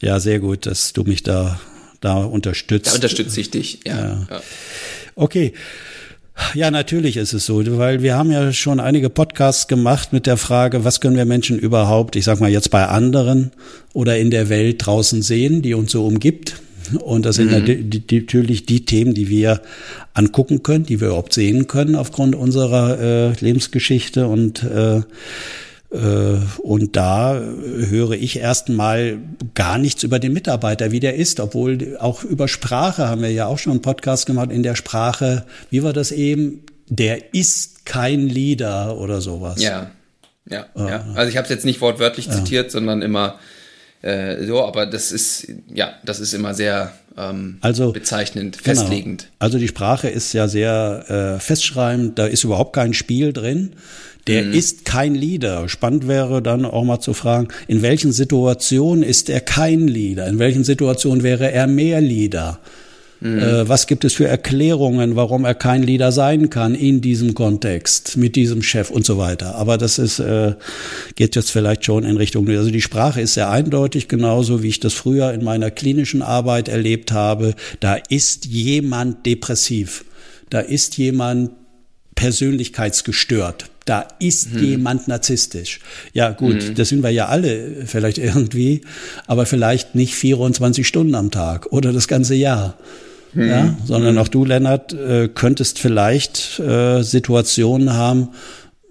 Ja, sehr gut, dass du mich da, da unterstützt. Da unterstütze ich dich, ja. ja. ja. Okay. Ja, natürlich ist es so, weil wir haben ja schon einige Podcasts gemacht mit der Frage, was können wir Menschen überhaupt, ich sag mal jetzt bei anderen oder in der Welt draußen sehen, die uns so umgibt. Und das sind mhm. natürlich die Themen, die wir angucken können, die wir überhaupt sehen können aufgrund unserer äh, Lebensgeschichte und äh, äh, und da höre ich erstmal gar nichts über den Mitarbeiter, wie der ist, obwohl auch über Sprache haben wir ja auch schon einen Podcast gemacht. In der Sprache, wie war das eben? Der ist kein Leader oder sowas. Ja, ja, äh, ja. Also ich habe es jetzt nicht wortwörtlich ja. zitiert, sondern immer äh, so, aber das ist ja, das ist immer sehr ähm, also, bezeichnend, genau. festlegend. Genau. Also die Sprache ist ja sehr äh, festschreibend, da ist überhaupt kein Spiel drin. Der mhm. ist kein Leader. Spannend wäre dann auch mal zu fragen, in welchen Situationen ist er kein Leader? In welchen Situationen wäre er mehr Leader? Mhm. Äh, was gibt es für Erklärungen, warum er kein Leader sein kann in diesem Kontext, mit diesem Chef und so weiter? Aber das ist, äh, geht jetzt vielleicht schon in Richtung, also die Sprache ist sehr eindeutig, genauso wie ich das früher in meiner klinischen Arbeit erlebt habe. Da ist jemand depressiv. Da ist jemand persönlichkeitsgestört da ist hm. jemand narzisstisch. Ja, gut, hm. das sind wir ja alle vielleicht irgendwie, aber vielleicht nicht 24 Stunden am Tag oder das ganze Jahr. Hm. Ja, sondern auch du, Lennart, äh, könntest vielleicht äh, Situationen haben,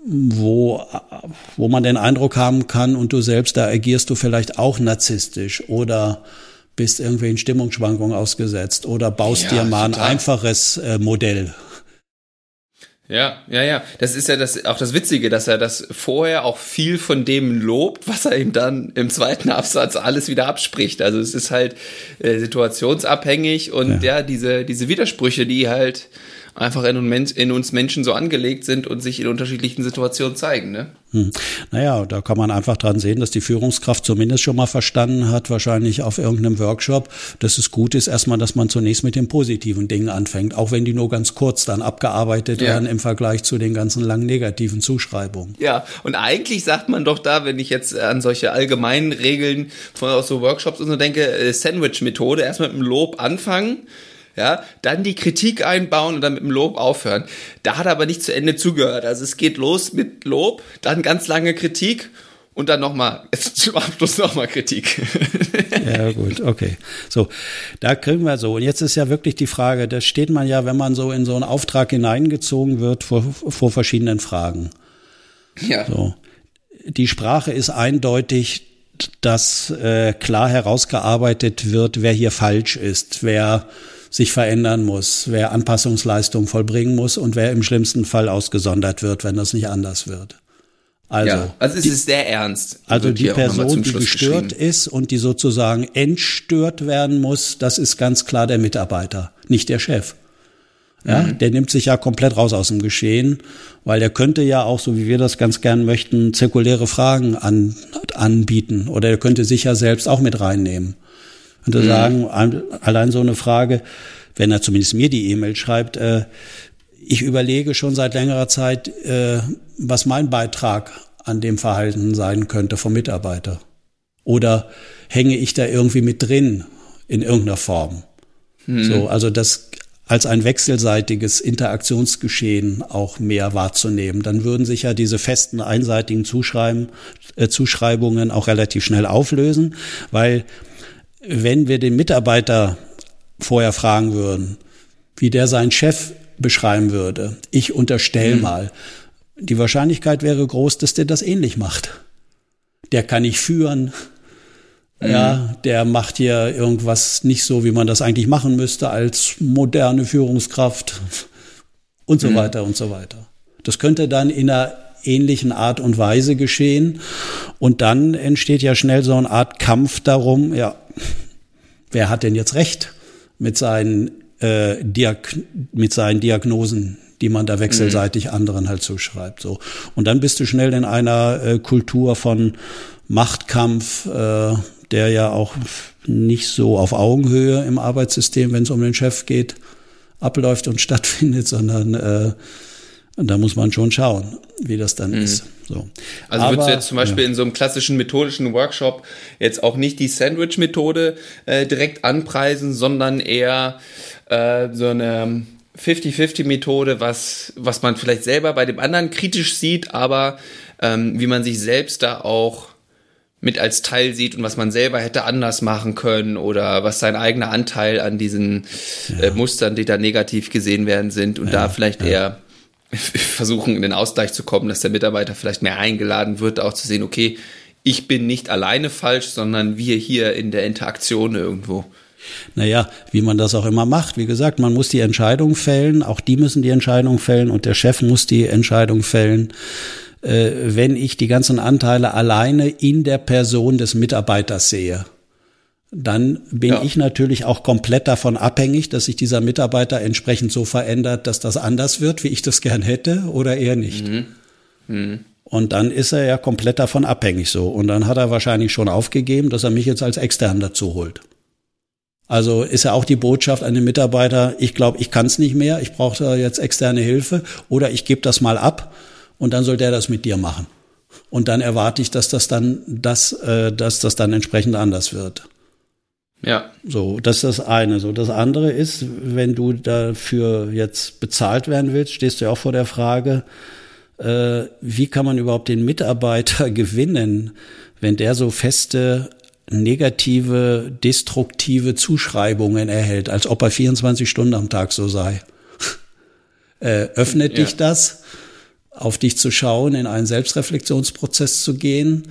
wo, wo man den Eindruck haben kann und du selbst, da agierst du vielleicht auch narzisstisch oder bist irgendwie in Stimmungsschwankungen ausgesetzt oder baust ja, dir mal ein einfaches äh, Modell ja, ja, ja. Das ist ja das, auch das Witzige, dass er das vorher auch viel von dem lobt, was er ihm dann im zweiten Absatz alles wieder abspricht. Also es ist halt äh, situationsabhängig und ja. ja, diese, diese Widersprüche, die halt einfach in, uns Menschen so angelegt sind und sich in unterschiedlichen Situationen zeigen. Ne? Hm. Naja, da kann man einfach dran sehen, dass die Führungskraft zumindest schon mal verstanden hat, wahrscheinlich auf irgendeinem Workshop, dass es gut ist, erstmal, dass man zunächst mit den positiven Dingen anfängt, auch wenn die nur ganz kurz dann abgearbeitet ja. werden im Vergleich zu den ganzen langen negativen Zuschreibungen. Ja, und eigentlich sagt man doch da, wenn ich jetzt an solche allgemeinen Regeln von aus so Workshops und so denke, äh, Sandwich-Methode, erstmal mit dem Lob anfangen, ja, dann die Kritik einbauen und dann mit dem Lob aufhören. Da hat er aber nicht zu Ende zugehört. Also es geht los mit Lob, dann ganz lange Kritik und dann nochmal, zum Abschluss nochmal Kritik. ja, gut, okay. So, da kriegen wir so. Und jetzt ist ja wirklich die Frage, da steht man ja, wenn man so in so einen Auftrag hineingezogen wird, vor, vor verschiedenen Fragen. Ja. So. Die Sprache ist eindeutig, dass äh, klar herausgearbeitet wird, wer hier falsch ist, wer sich verändern muss, wer Anpassungsleistung vollbringen muss und wer im schlimmsten Fall ausgesondert wird, wenn das nicht anders wird. Also, ja, also es die, ist sehr ernst. Also die Person, die gestört ist und die sozusagen entstört werden muss, das ist ganz klar der Mitarbeiter, nicht der Chef. Ja, mhm. der nimmt sich ja komplett raus aus dem Geschehen, weil der könnte ja auch, so wie wir das ganz gern möchten, zirkuläre Fragen an, anbieten oder er könnte sich ja selbst auch mit reinnehmen. Und mhm. sagen, allein so eine Frage, wenn er zumindest mir die E-Mail schreibt, äh, ich überlege schon seit längerer Zeit, äh, was mein Beitrag an dem Verhalten sein könnte vom Mitarbeiter. Oder hänge ich da irgendwie mit drin in irgendeiner Form? Mhm. So, also das als ein wechselseitiges Interaktionsgeschehen auch mehr wahrzunehmen. Dann würden sich ja diese festen einseitigen Zuschreiben, äh, Zuschreibungen auch relativ schnell auflösen, weil wenn wir den Mitarbeiter vorher fragen würden, wie der seinen Chef beschreiben würde, ich unterstelle mhm. mal, die Wahrscheinlichkeit wäre groß, dass der das ähnlich macht. Der kann nicht führen. Mhm. Ja, der macht hier irgendwas nicht so, wie man das eigentlich machen müsste als moderne Führungskraft und so mhm. weiter und so weiter. Das könnte dann in einer ähnlichen Art und Weise geschehen. Und dann entsteht ja schnell so eine Art Kampf darum, ja, wer hat denn jetzt recht mit seinen, äh, Diag mit seinen Diagnosen, die man da wechselseitig mhm. anderen halt zuschreibt. So. Und dann bist du schnell in einer äh, Kultur von Machtkampf, äh, der ja auch nicht so auf Augenhöhe im Arbeitssystem, wenn es um den Chef geht, abläuft und stattfindet, sondern äh, da muss man schon schauen, wie das dann mhm. ist. So. Also Aber, würdest du jetzt zum Beispiel ja. in so einem klassischen methodischen Workshop jetzt auch nicht die Sandwich-Methode äh, direkt anpreisen, sondern eher äh, so eine 50-50-Methode, was, was man vielleicht selber bei dem anderen kritisch sieht, aber ähm, wie man sich selbst da auch mit als Teil sieht und was man selber hätte anders machen können oder was sein eigener Anteil an diesen ja. äh, Mustern, die da negativ gesehen werden sind und ja, da vielleicht eher versuchen, in den Ausgleich zu kommen, dass der Mitarbeiter vielleicht mehr eingeladen wird, auch zu sehen, okay, ich bin nicht alleine falsch, sondern wir hier in der Interaktion irgendwo. Naja, wie man das auch immer macht. Wie gesagt, man muss die Entscheidung fällen, auch die müssen die Entscheidung fällen und der Chef muss die Entscheidung fällen äh, wenn ich die ganzen Anteile alleine in der Person des Mitarbeiters sehe. Dann bin ja. ich natürlich auch komplett davon abhängig, dass sich dieser Mitarbeiter entsprechend so verändert, dass das anders wird, wie ich das gern hätte oder eher nicht. Mhm. Mhm. Und dann ist er ja komplett davon abhängig so. Und dann hat er wahrscheinlich schon aufgegeben, dass er mich jetzt als extern dazu holt. Also ist ja auch die Botschaft an den Mitarbeiter, ich glaube, ich kann es nicht mehr, ich brauche da jetzt externe Hilfe oder ich gebe das mal ab und dann soll der das mit dir machen. Und dann erwarte ich, dass das dann, dass, äh, dass das dann entsprechend anders wird. Ja. So, das ist das eine. So, das andere ist, wenn du dafür jetzt bezahlt werden willst, stehst du ja auch vor der Frage, äh, wie kann man überhaupt den Mitarbeiter gewinnen, wenn der so feste negative, destruktive Zuschreibungen erhält, als ob er 24 Stunden am Tag so sei. äh, öffnet ja. dich das? auf dich zu schauen, in einen Selbstreflexionsprozess zu gehen,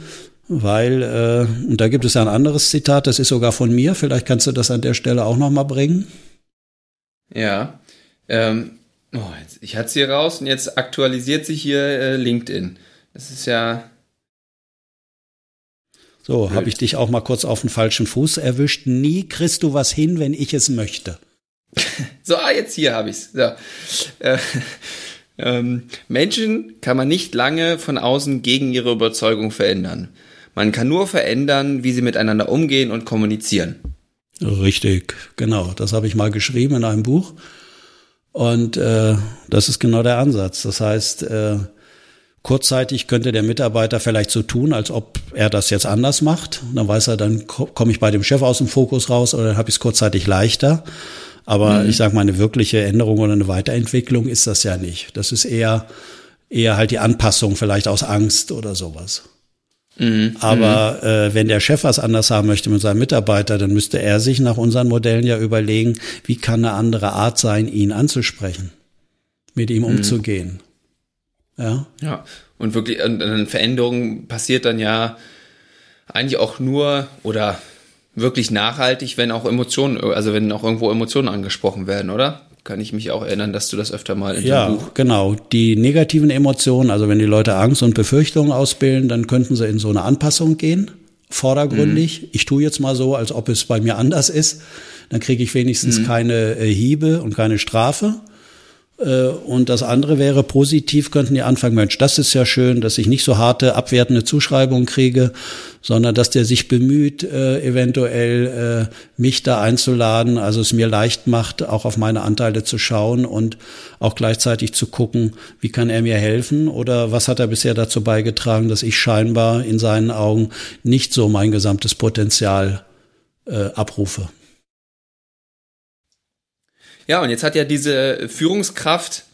weil, äh, und da gibt es ja ein anderes Zitat, das ist sogar von mir, vielleicht kannst du das an der Stelle auch nochmal bringen. Ja, ähm, oh, jetzt, ich hatte es hier raus und jetzt aktualisiert sich hier äh, LinkedIn. Das ist ja... So, habe ich dich auch mal kurz auf den falschen Fuß erwischt. Nie kriegst du was hin, wenn ich es möchte. so, ah, jetzt hier habe ich es. So. Äh, ähm, Menschen kann man nicht lange von außen gegen ihre Überzeugung verändern. Man kann nur verändern, wie sie miteinander umgehen und kommunizieren. Richtig, genau. Das habe ich mal geschrieben in einem Buch. Und äh, das ist genau der Ansatz. Das heißt, äh, kurzzeitig könnte der Mitarbeiter vielleicht so tun, als ob er das jetzt anders macht. Dann weiß er, dann komme ich bei dem Chef aus dem Fokus raus oder dann habe ich es kurzzeitig leichter. Aber mhm. ich sage mal, eine wirkliche Änderung oder eine Weiterentwicklung ist das ja nicht. Das ist eher, eher halt die Anpassung vielleicht aus Angst oder sowas. Mhm. Aber mhm. äh, wenn der Chef was anders haben möchte mit seinem Mitarbeiter, dann müsste er sich nach unseren Modellen ja überlegen, wie kann eine andere Art sein, ihn anzusprechen, mit ihm mhm. umzugehen. Ja. Ja. Und wirklich, eine Veränderung passiert dann ja eigentlich auch nur oder wirklich nachhaltig, wenn auch Emotionen, also wenn auch irgendwo Emotionen angesprochen werden, oder? Kann ich mich auch erinnern, dass du das öfter mal in ja, dem Buch. genau. Die negativen Emotionen, also wenn die Leute Angst und Befürchtungen ausbilden, dann könnten sie in so eine Anpassung gehen, vordergründig. Mhm. Ich tue jetzt mal so, als ob es bei mir anders ist. Dann kriege ich wenigstens mhm. keine äh, Hiebe und keine Strafe. Äh, und das andere wäre positiv, könnten die anfangen, Mensch, das ist ja schön, dass ich nicht so harte, abwertende Zuschreibungen kriege, sondern dass der sich bemüht, äh, eventuell äh, mich da einzuladen, also es mir leicht macht, auch auf meine Anteile zu schauen und auch gleichzeitig zu gucken, wie kann er mir helfen oder was hat er bisher dazu beigetragen, dass ich scheinbar in seinen Augen nicht so mein gesamtes Potenzial äh, abrufe. Ja, und jetzt hat ja diese Führungskraft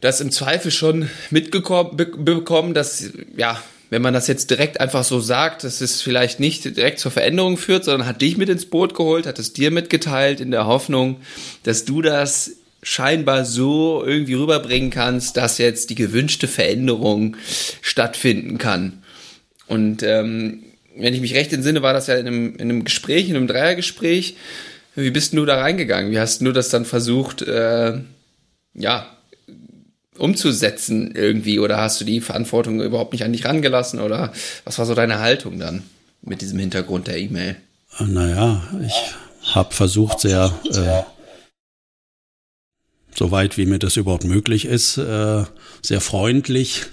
das im Zweifel schon mitbekommen, dass, ja, wenn man das jetzt direkt einfach so sagt, dass es vielleicht nicht direkt zur Veränderung führt, sondern hat dich mit ins Boot geholt, hat es dir mitgeteilt in der Hoffnung, dass du das scheinbar so irgendwie rüberbringen kannst, dass jetzt die gewünschte Veränderung stattfinden kann. Und ähm, wenn ich mich recht entsinne, war das ja in einem, in einem Gespräch, in einem Dreiergespräch, wie bist du da reingegangen? Wie hast du das dann versucht, äh, ja, umzusetzen irgendwie? Oder hast du die Verantwortung überhaupt nicht an dich rangelassen? Oder was war so deine Haltung dann mit diesem Hintergrund der E-Mail? Naja, ich habe versucht, sehr, äh, soweit wie mir das überhaupt möglich ist, äh, sehr freundlich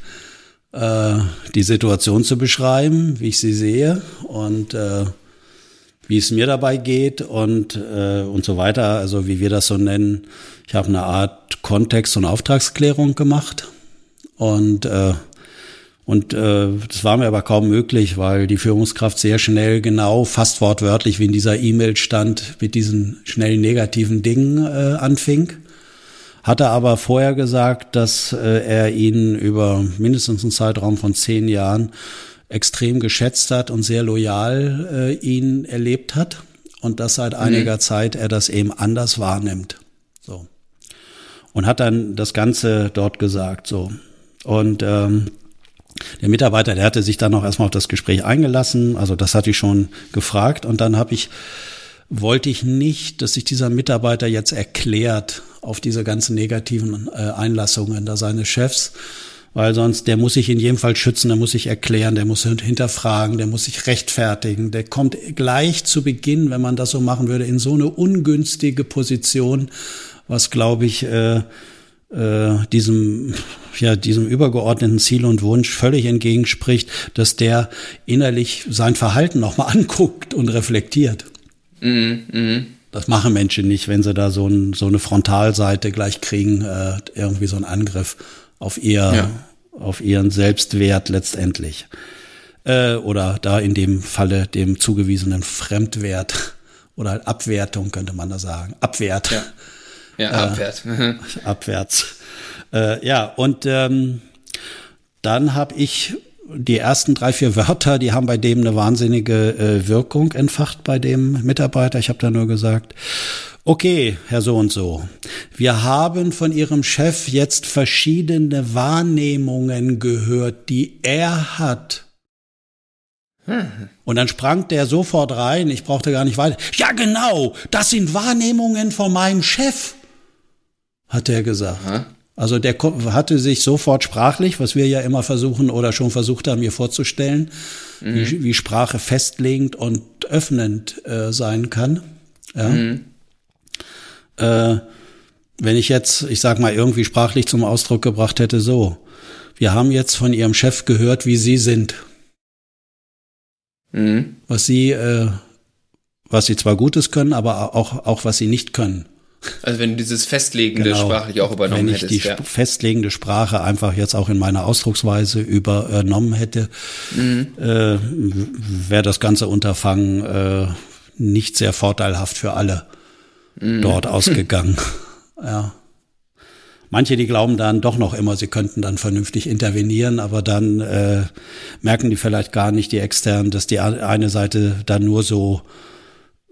äh, die Situation zu beschreiben, wie ich sie sehe. Und äh, wie es mir dabei geht und, äh, und so weiter, also wie wir das so nennen. Ich habe eine Art Kontext- und Auftragsklärung gemacht und äh, und äh, das war mir aber kaum möglich, weil die Führungskraft sehr schnell genau, fast wortwörtlich, wie in dieser E-Mail stand, mit diesen schnell negativen Dingen äh, anfing. Hat er aber vorher gesagt, dass äh, er ihn über mindestens einen Zeitraum von zehn Jahren extrem geschätzt hat und sehr loyal äh, ihn erlebt hat und dass seit mhm. einiger Zeit er das eben anders wahrnimmt. So. Und hat dann das Ganze dort gesagt, so. Und ähm, der Mitarbeiter, der hatte sich dann auch erstmal auf das Gespräch eingelassen, also das hatte ich schon gefragt und dann habe ich wollte ich nicht, dass sich dieser Mitarbeiter jetzt erklärt auf diese ganzen negativen äh, Einlassungen da seines Chefs, weil sonst der muss sich in jedem Fall schützen, der muss sich erklären, der muss hinterfragen, der muss sich rechtfertigen, der kommt gleich zu Beginn, wenn man das so machen würde, in so eine ungünstige Position, was glaube ich äh, äh, diesem ja diesem übergeordneten Ziel und Wunsch völlig entgegenspricht, dass der innerlich sein Verhalten nochmal anguckt und reflektiert. Mhm, mh. Das machen Menschen nicht, wenn sie da so, ein, so eine Frontalseite gleich kriegen, äh, irgendwie so ein Angriff auf ihr, ja. auf ihren Selbstwert letztendlich. Äh, oder da in dem Falle dem zugewiesenen Fremdwert oder Abwertung könnte man da sagen. Abwert. Ja, ja äh, abwärts. Mhm. abwärts. Äh, ja, und ähm, dann habe ich die ersten drei, vier Wörter, die haben bei dem eine wahnsinnige äh, Wirkung entfacht bei dem Mitarbeiter. Ich habe da nur gesagt, okay, Herr so und so, wir haben von Ihrem Chef jetzt verschiedene Wahrnehmungen gehört, die er hat. Hm. Und dann sprang der sofort rein, ich brauchte gar nicht weiter. Ja, genau, das sind Wahrnehmungen von meinem Chef, hat er gesagt. Hm. Also der hatte sich sofort sprachlich, was wir ja immer versuchen oder schon versucht haben, mir vorzustellen, mhm. wie, wie, Sprache festlegend und öffnend äh, sein kann. Ja. Mhm. Äh, wenn ich jetzt, ich sag mal, irgendwie sprachlich zum Ausdruck gebracht hätte, so, wir haben jetzt von Ihrem Chef gehört, wie Sie sind. Mhm. Was Sie, äh, was Sie zwar Gutes können, aber auch, auch was Sie nicht können. Also wenn du dieses festlegende genau. sprachlich auch übernommen hättest. Wenn ich hättest, die ja. festlegende Sprache einfach jetzt auch in meiner Ausdrucksweise übernommen hätte, mhm. äh, wäre das ganze Unterfangen äh, nicht sehr vorteilhaft für alle mhm. dort ausgegangen. ja. Manche, die glauben dann doch noch immer, sie könnten dann vernünftig intervenieren, aber dann äh, merken die vielleicht gar nicht, die externen, dass die eine Seite dann nur so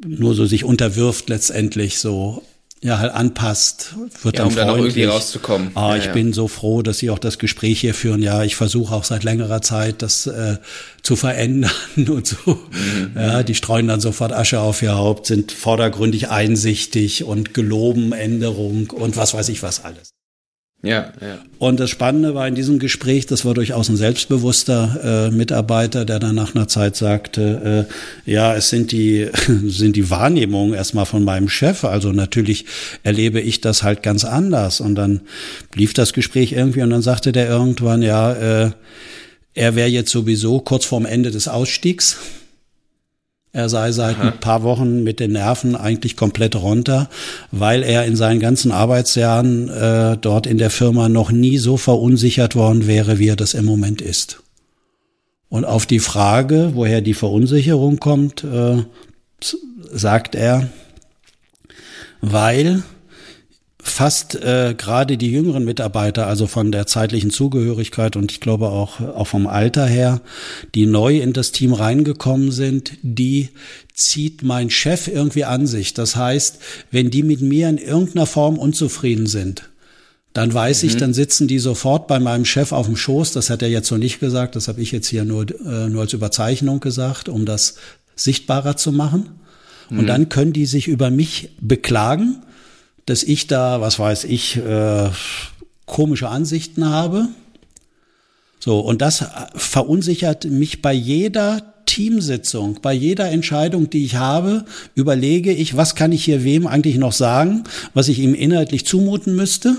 nur so sich unterwirft letztendlich so ja halt anpasst, wird ja, dann um dann auch irgendwie rauszukommen. Ah, ja, ich ja. bin so froh, dass Sie auch das Gespräch hier führen. Ja, ich versuche auch seit längerer Zeit, das äh, zu verändern und so. Mhm. Ja, die streuen dann sofort Asche auf ihr Haupt, sind vordergründig einsichtig und geloben Änderung und was weiß ich was alles. Ja, ja. Und das Spannende war in diesem Gespräch, das war durchaus ein selbstbewusster äh, Mitarbeiter, der dann nach einer Zeit sagte, äh, ja, es sind die, sind die Wahrnehmungen erstmal von meinem Chef. Also natürlich erlebe ich das halt ganz anders. Und dann lief das Gespräch irgendwie und dann sagte der irgendwann, ja, äh, er wäre jetzt sowieso kurz vorm Ende des Ausstiegs. Er sei seit Aha. ein paar Wochen mit den Nerven eigentlich komplett runter, weil er in seinen ganzen Arbeitsjahren äh, dort in der Firma noch nie so verunsichert worden wäre, wie er das im Moment ist. Und auf die Frage, woher die Verunsicherung kommt, äh, sagt er, weil fast äh, gerade die jüngeren Mitarbeiter, also von der zeitlichen Zugehörigkeit und ich glaube auch, auch vom Alter her, die neu in das Team reingekommen sind, die zieht mein Chef irgendwie an sich. Das heißt, wenn die mit mir in irgendeiner Form unzufrieden sind, dann weiß mhm. ich, dann sitzen die sofort bei meinem Chef auf dem Schoß. Das hat er jetzt so nicht gesagt, das habe ich jetzt hier nur, äh, nur als Überzeichnung gesagt, um das sichtbarer zu machen. Mhm. Und dann können die sich über mich beklagen dass ich da, was weiß ich, äh, komische Ansichten habe. So, und das verunsichert mich bei jeder Teamsitzung, bei jeder Entscheidung, die ich habe, überlege ich, was kann ich hier wem eigentlich noch sagen, was ich ihm inhaltlich zumuten müsste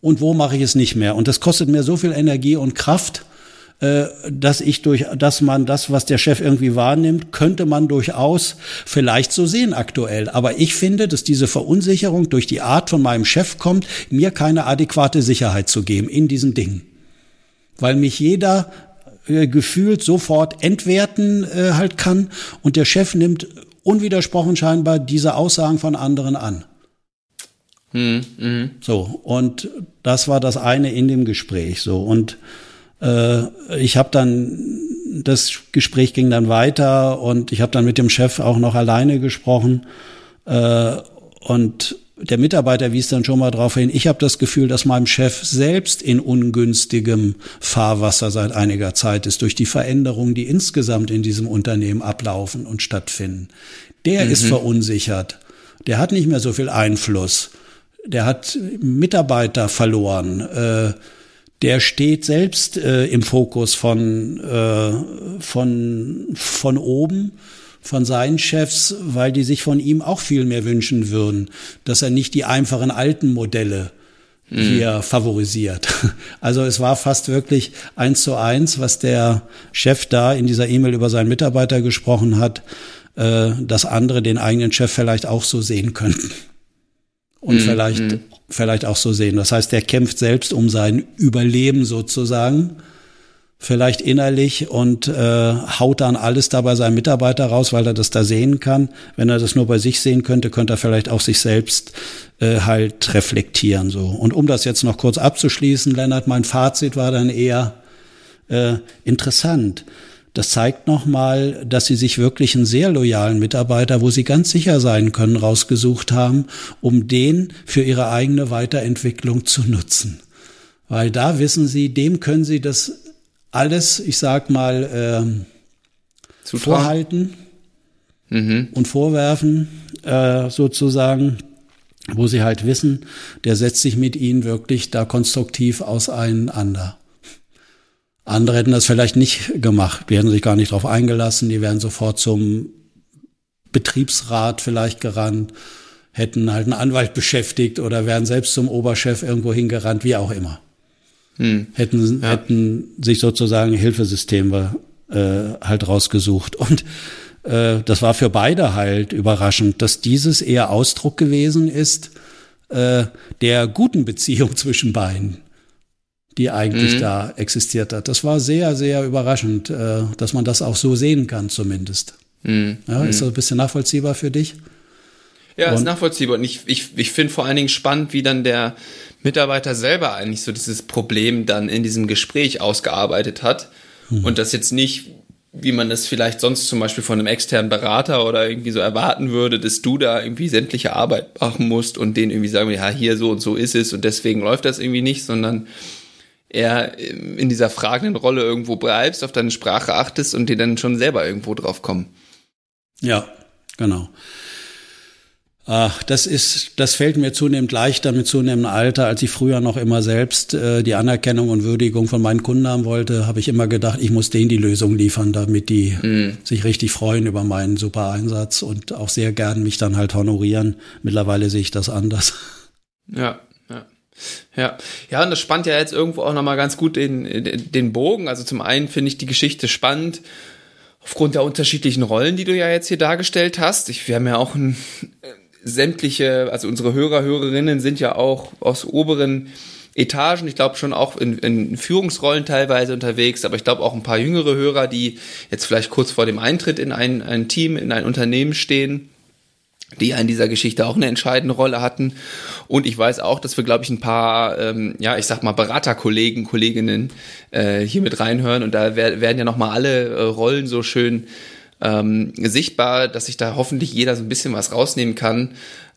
und wo mache ich es nicht mehr. Und das kostet mir so viel Energie und Kraft, äh, dass ich durch, dass man das, was der Chef irgendwie wahrnimmt, könnte man durchaus vielleicht so sehen aktuell. Aber ich finde, dass diese Verunsicherung durch die Art von meinem Chef kommt, mir keine adäquate Sicherheit zu geben in diesen Dingen. Weil mich jeder äh, gefühlt sofort entwerten äh, halt kann und der Chef nimmt unwidersprochen scheinbar diese Aussagen von anderen an. Mhm. Mhm. So, und das war das eine in dem Gespräch. So, und äh, ich habe dann, das Gespräch ging dann weiter und ich habe dann mit dem Chef auch noch alleine gesprochen. Äh, und der Mitarbeiter wies dann schon mal darauf hin, ich habe das Gefühl, dass meinem Chef selbst in ungünstigem Fahrwasser seit einiger Zeit ist, durch die Veränderungen, die insgesamt in diesem Unternehmen ablaufen und stattfinden. Der mhm. ist verunsichert. Der hat nicht mehr so viel Einfluss. Der hat Mitarbeiter verloren. Äh, der steht selbst äh, im Fokus von, äh, von, von oben von seinen Chefs, weil die sich von ihm auch viel mehr wünschen würden, dass er nicht die einfachen alten Modelle mhm. hier favorisiert. Also es war fast wirklich eins zu eins, was der Chef da in dieser E-Mail über seinen Mitarbeiter gesprochen hat, äh, dass andere den eigenen Chef vielleicht auch so sehen könnten. Und mhm. vielleicht, mhm. vielleicht auch so sehen. Das heißt, der kämpft selbst um sein Überleben sozusagen vielleicht innerlich und äh, haut dann alles da bei seinem Mitarbeiter raus, weil er das da sehen kann. Wenn er das nur bei sich sehen könnte, könnte er vielleicht auch sich selbst äh, halt reflektieren. So. Und um das jetzt noch kurz abzuschließen, Lennart, mein Fazit war dann eher äh, interessant. Das zeigt nochmal, dass Sie sich wirklich einen sehr loyalen Mitarbeiter, wo Sie ganz sicher sein können, rausgesucht haben, um den für Ihre eigene Weiterentwicklung zu nutzen. Weil da wissen Sie, dem können Sie das alles, ich sag mal, ähm, vorhalten mhm. und vorwerfen, äh, sozusagen, wo sie halt wissen, der setzt sich mit ihnen wirklich da konstruktiv auseinander. Andere hätten das vielleicht nicht gemacht, die hätten sich gar nicht darauf eingelassen, die wären sofort zum Betriebsrat vielleicht gerannt, hätten halt einen Anwalt beschäftigt oder wären selbst zum Oberchef irgendwo hingerannt, wie auch immer hm. hätten, ja. hätten sich sozusagen Hilfesysteme äh, halt rausgesucht. Und äh, das war für beide halt überraschend, dass dieses eher Ausdruck gewesen ist äh, der guten Beziehung zwischen beiden, die eigentlich mhm. da existiert hat. Das war sehr, sehr überraschend, äh, dass man das auch so sehen kann zumindest. Mhm. Ja, ist das ein bisschen nachvollziehbar für dich? Ja, ist nachvollziehbar. Und ich, ich, ich finde vor allen Dingen spannend, wie dann der Mitarbeiter selber eigentlich so dieses Problem dann in diesem Gespräch ausgearbeitet hat. Mhm. Und das jetzt nicht, wie man das vielleicht sonst zum Beispiel von einem externen Berater oder irgendwie so erwarten würde, dass du da irgendwie sämtliche Arbeit machen musst und denen irgendwie sagen, ja, hier so und so ist es und deswegen läuft das irgendwie nicht, sondern eher in dieser fragenden Rolle irgendwo bleibst, auf deine Sprache achtest und dir dann schon selber irgendwo drauf kommen. Ja, genau. Ach, das ist, das fällt mir zunehmend leichter mit zunehmendem Alter, als ich früher noch immer selbst äh, die Anerkennung und Würdigung von meinen Kunden haben wollte, habe ich immer gedacht, ich muss denen die Lösung liefern, damit die mhm. sich richtig freuen über meinen super Einsatz und auch sehr gern mich dann halt honorieren. Mittlerweile sehe ich das anders. Ja, ja. Ja, und das spannt ja jetzt irgendwo auch nochmal ganz gut den, den Bogen. Also zum einen finde ich die Geschichte spannend, aufgrund der unterschiedlichen Rollen, die du ja jetzt hier dargestellt hast. Ich, wir haben ja auch ein sämtliche, also unsere Hörer, Hörerinnen sind ja auch aus oberen Etagen, ich glaube schon auch in, in Führungsrollen teilweise unterwegs, aber ich glaube auch ein paar jüngere Hörer, die jetzt vielleicht kurz vor dem Eintritt in ein, ein Team, in ein Unternehmen stehen, die in dieser Geschichte auch eine entscheidende Rolle hatten. Und ich weiß auch, dass wir, glaube ich, ein paar, ähm, ja, ich sag mal, Beraterkollegen, Kolleginnen äh, hier mit reinhören. Und da werden ja nochmal alle äh, Rollen so schön ähm, sichtbar, dass sich da hoffentlich jeder so ein bisschen was rausnehmen kann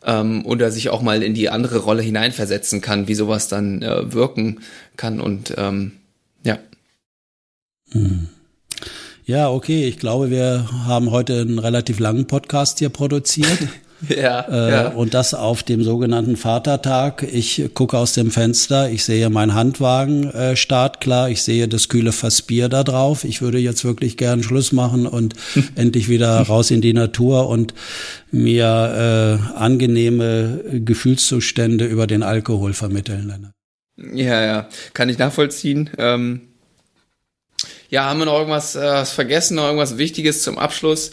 ähm, oder sich auch mal in die andere Rolle hineinversetzen kann, wie sowas dann äh, wirken kann und ähm, ja. Hm. Ja, okay. Ich glaube, wir haben heute einen relativ langen Podcast hier produziert. Ja, äh, ja. Und das auf dem sogenannten Vatertag. Ich gucke aus dem Fenster, ich sehe meinen Handwagen äh, startklar, ich sehe das kühle Fass Bier da drauf. Ich würde jetzt wirklich gern Schluss machen und endlich wieder raus in die Natur und mir äh, angenehme Gefühlszustände über den Alkohol vermitteln. Ja, ja, kann ich nachvollziehen. Ähm ja, haben wir noch irgendwas äh, vergessen, noch irgendwas Wichtiges zum Abschluss?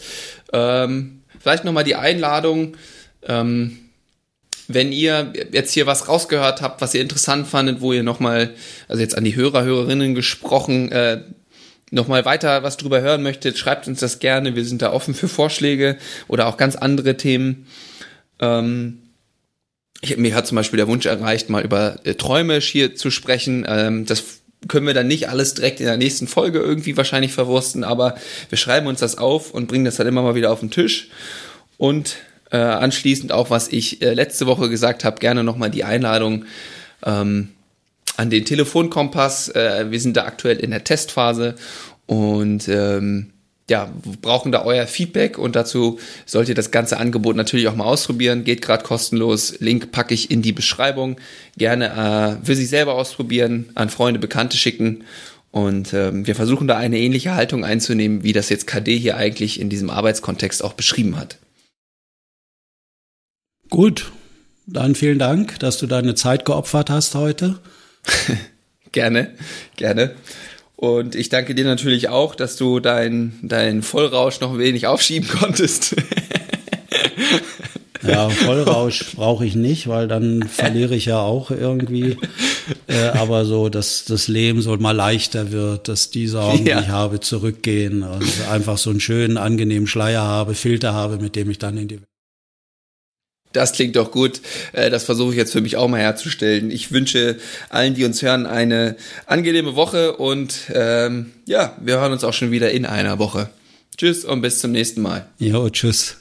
Ähm Vielleicht nochmal die Einladung, ähm, wenn ihr jetzt hier was rausgehört habt, was ihr interessant fandet, wo ihr nochmal, also jetzt an die Hörer, Hörerinnen gesprochen, äh, nochmal weiter was drüber hören möchtet, schreibt uns das gerne. Wir sind da offen für Vorschläge oder auch ganz andere Themen. Ähm, ich, mir hat zum Beispiel der Wunsch erreicht, mal über äh, Träume hier zu sprechen. Ähm, das können wir dann nicht alles direkt in der nächsten Folge irgendwie wahrscheinlich verwursten, aber wir schreiben uns das auf und bringen das dann immer mal wieder auf den Tisch. Und äh, anschließend auch, was ich äh, letzte Woche gesagt habe, gerne nochmal die Einladung ähm, an den Telefonkompass. Äh, wir sind da aktuell in der Testphase und ähm, ja, brauchen da euer Feedback und dazu sollt ihr das ganze Angebot natürlich auch mal ausprobieren. Geht gerade kostenlos. Link packe ich in die Beschreibung. Gerne äh, für sich selber ausprobieren, an Freunde, Bekannte schicken. Und ähm, wir versuchen da eine ähnliche Haltung einzunehmen, wie das jetzt KD hier eigentlich in diesem Arbeitskontext auch beschrieben hat. Gut, dann vielen Dank, dass du deine Zeit geopfert hast heute. gerne, gerne. Und ich danke dir natürlich auch, dass du deinen dein Vollrausch noch ein wenig aufschieben konntest. Ja, Vollrausch brauche ich nicht, weil dann verliere ich ja auch irgendwie. Äh, aber so, dass das Leben so mal leichter wird, dass die Sorgen, ja. die ich habe, zurückgehen und einfach so einen schönen, angenehmen Schleier habe, Filter habe, mit dem ich dann in die das klingt doch gut. Äh, das versuche ich jetzt für mich auch mal herzustellen. Ich wünsche allen, die uns hören, eine angenehme Woche und ähm, ja, wir hören uns auch schon wieder in einer Woche. Tschüss und bis zum nächsten Mal. Jo, tschüss.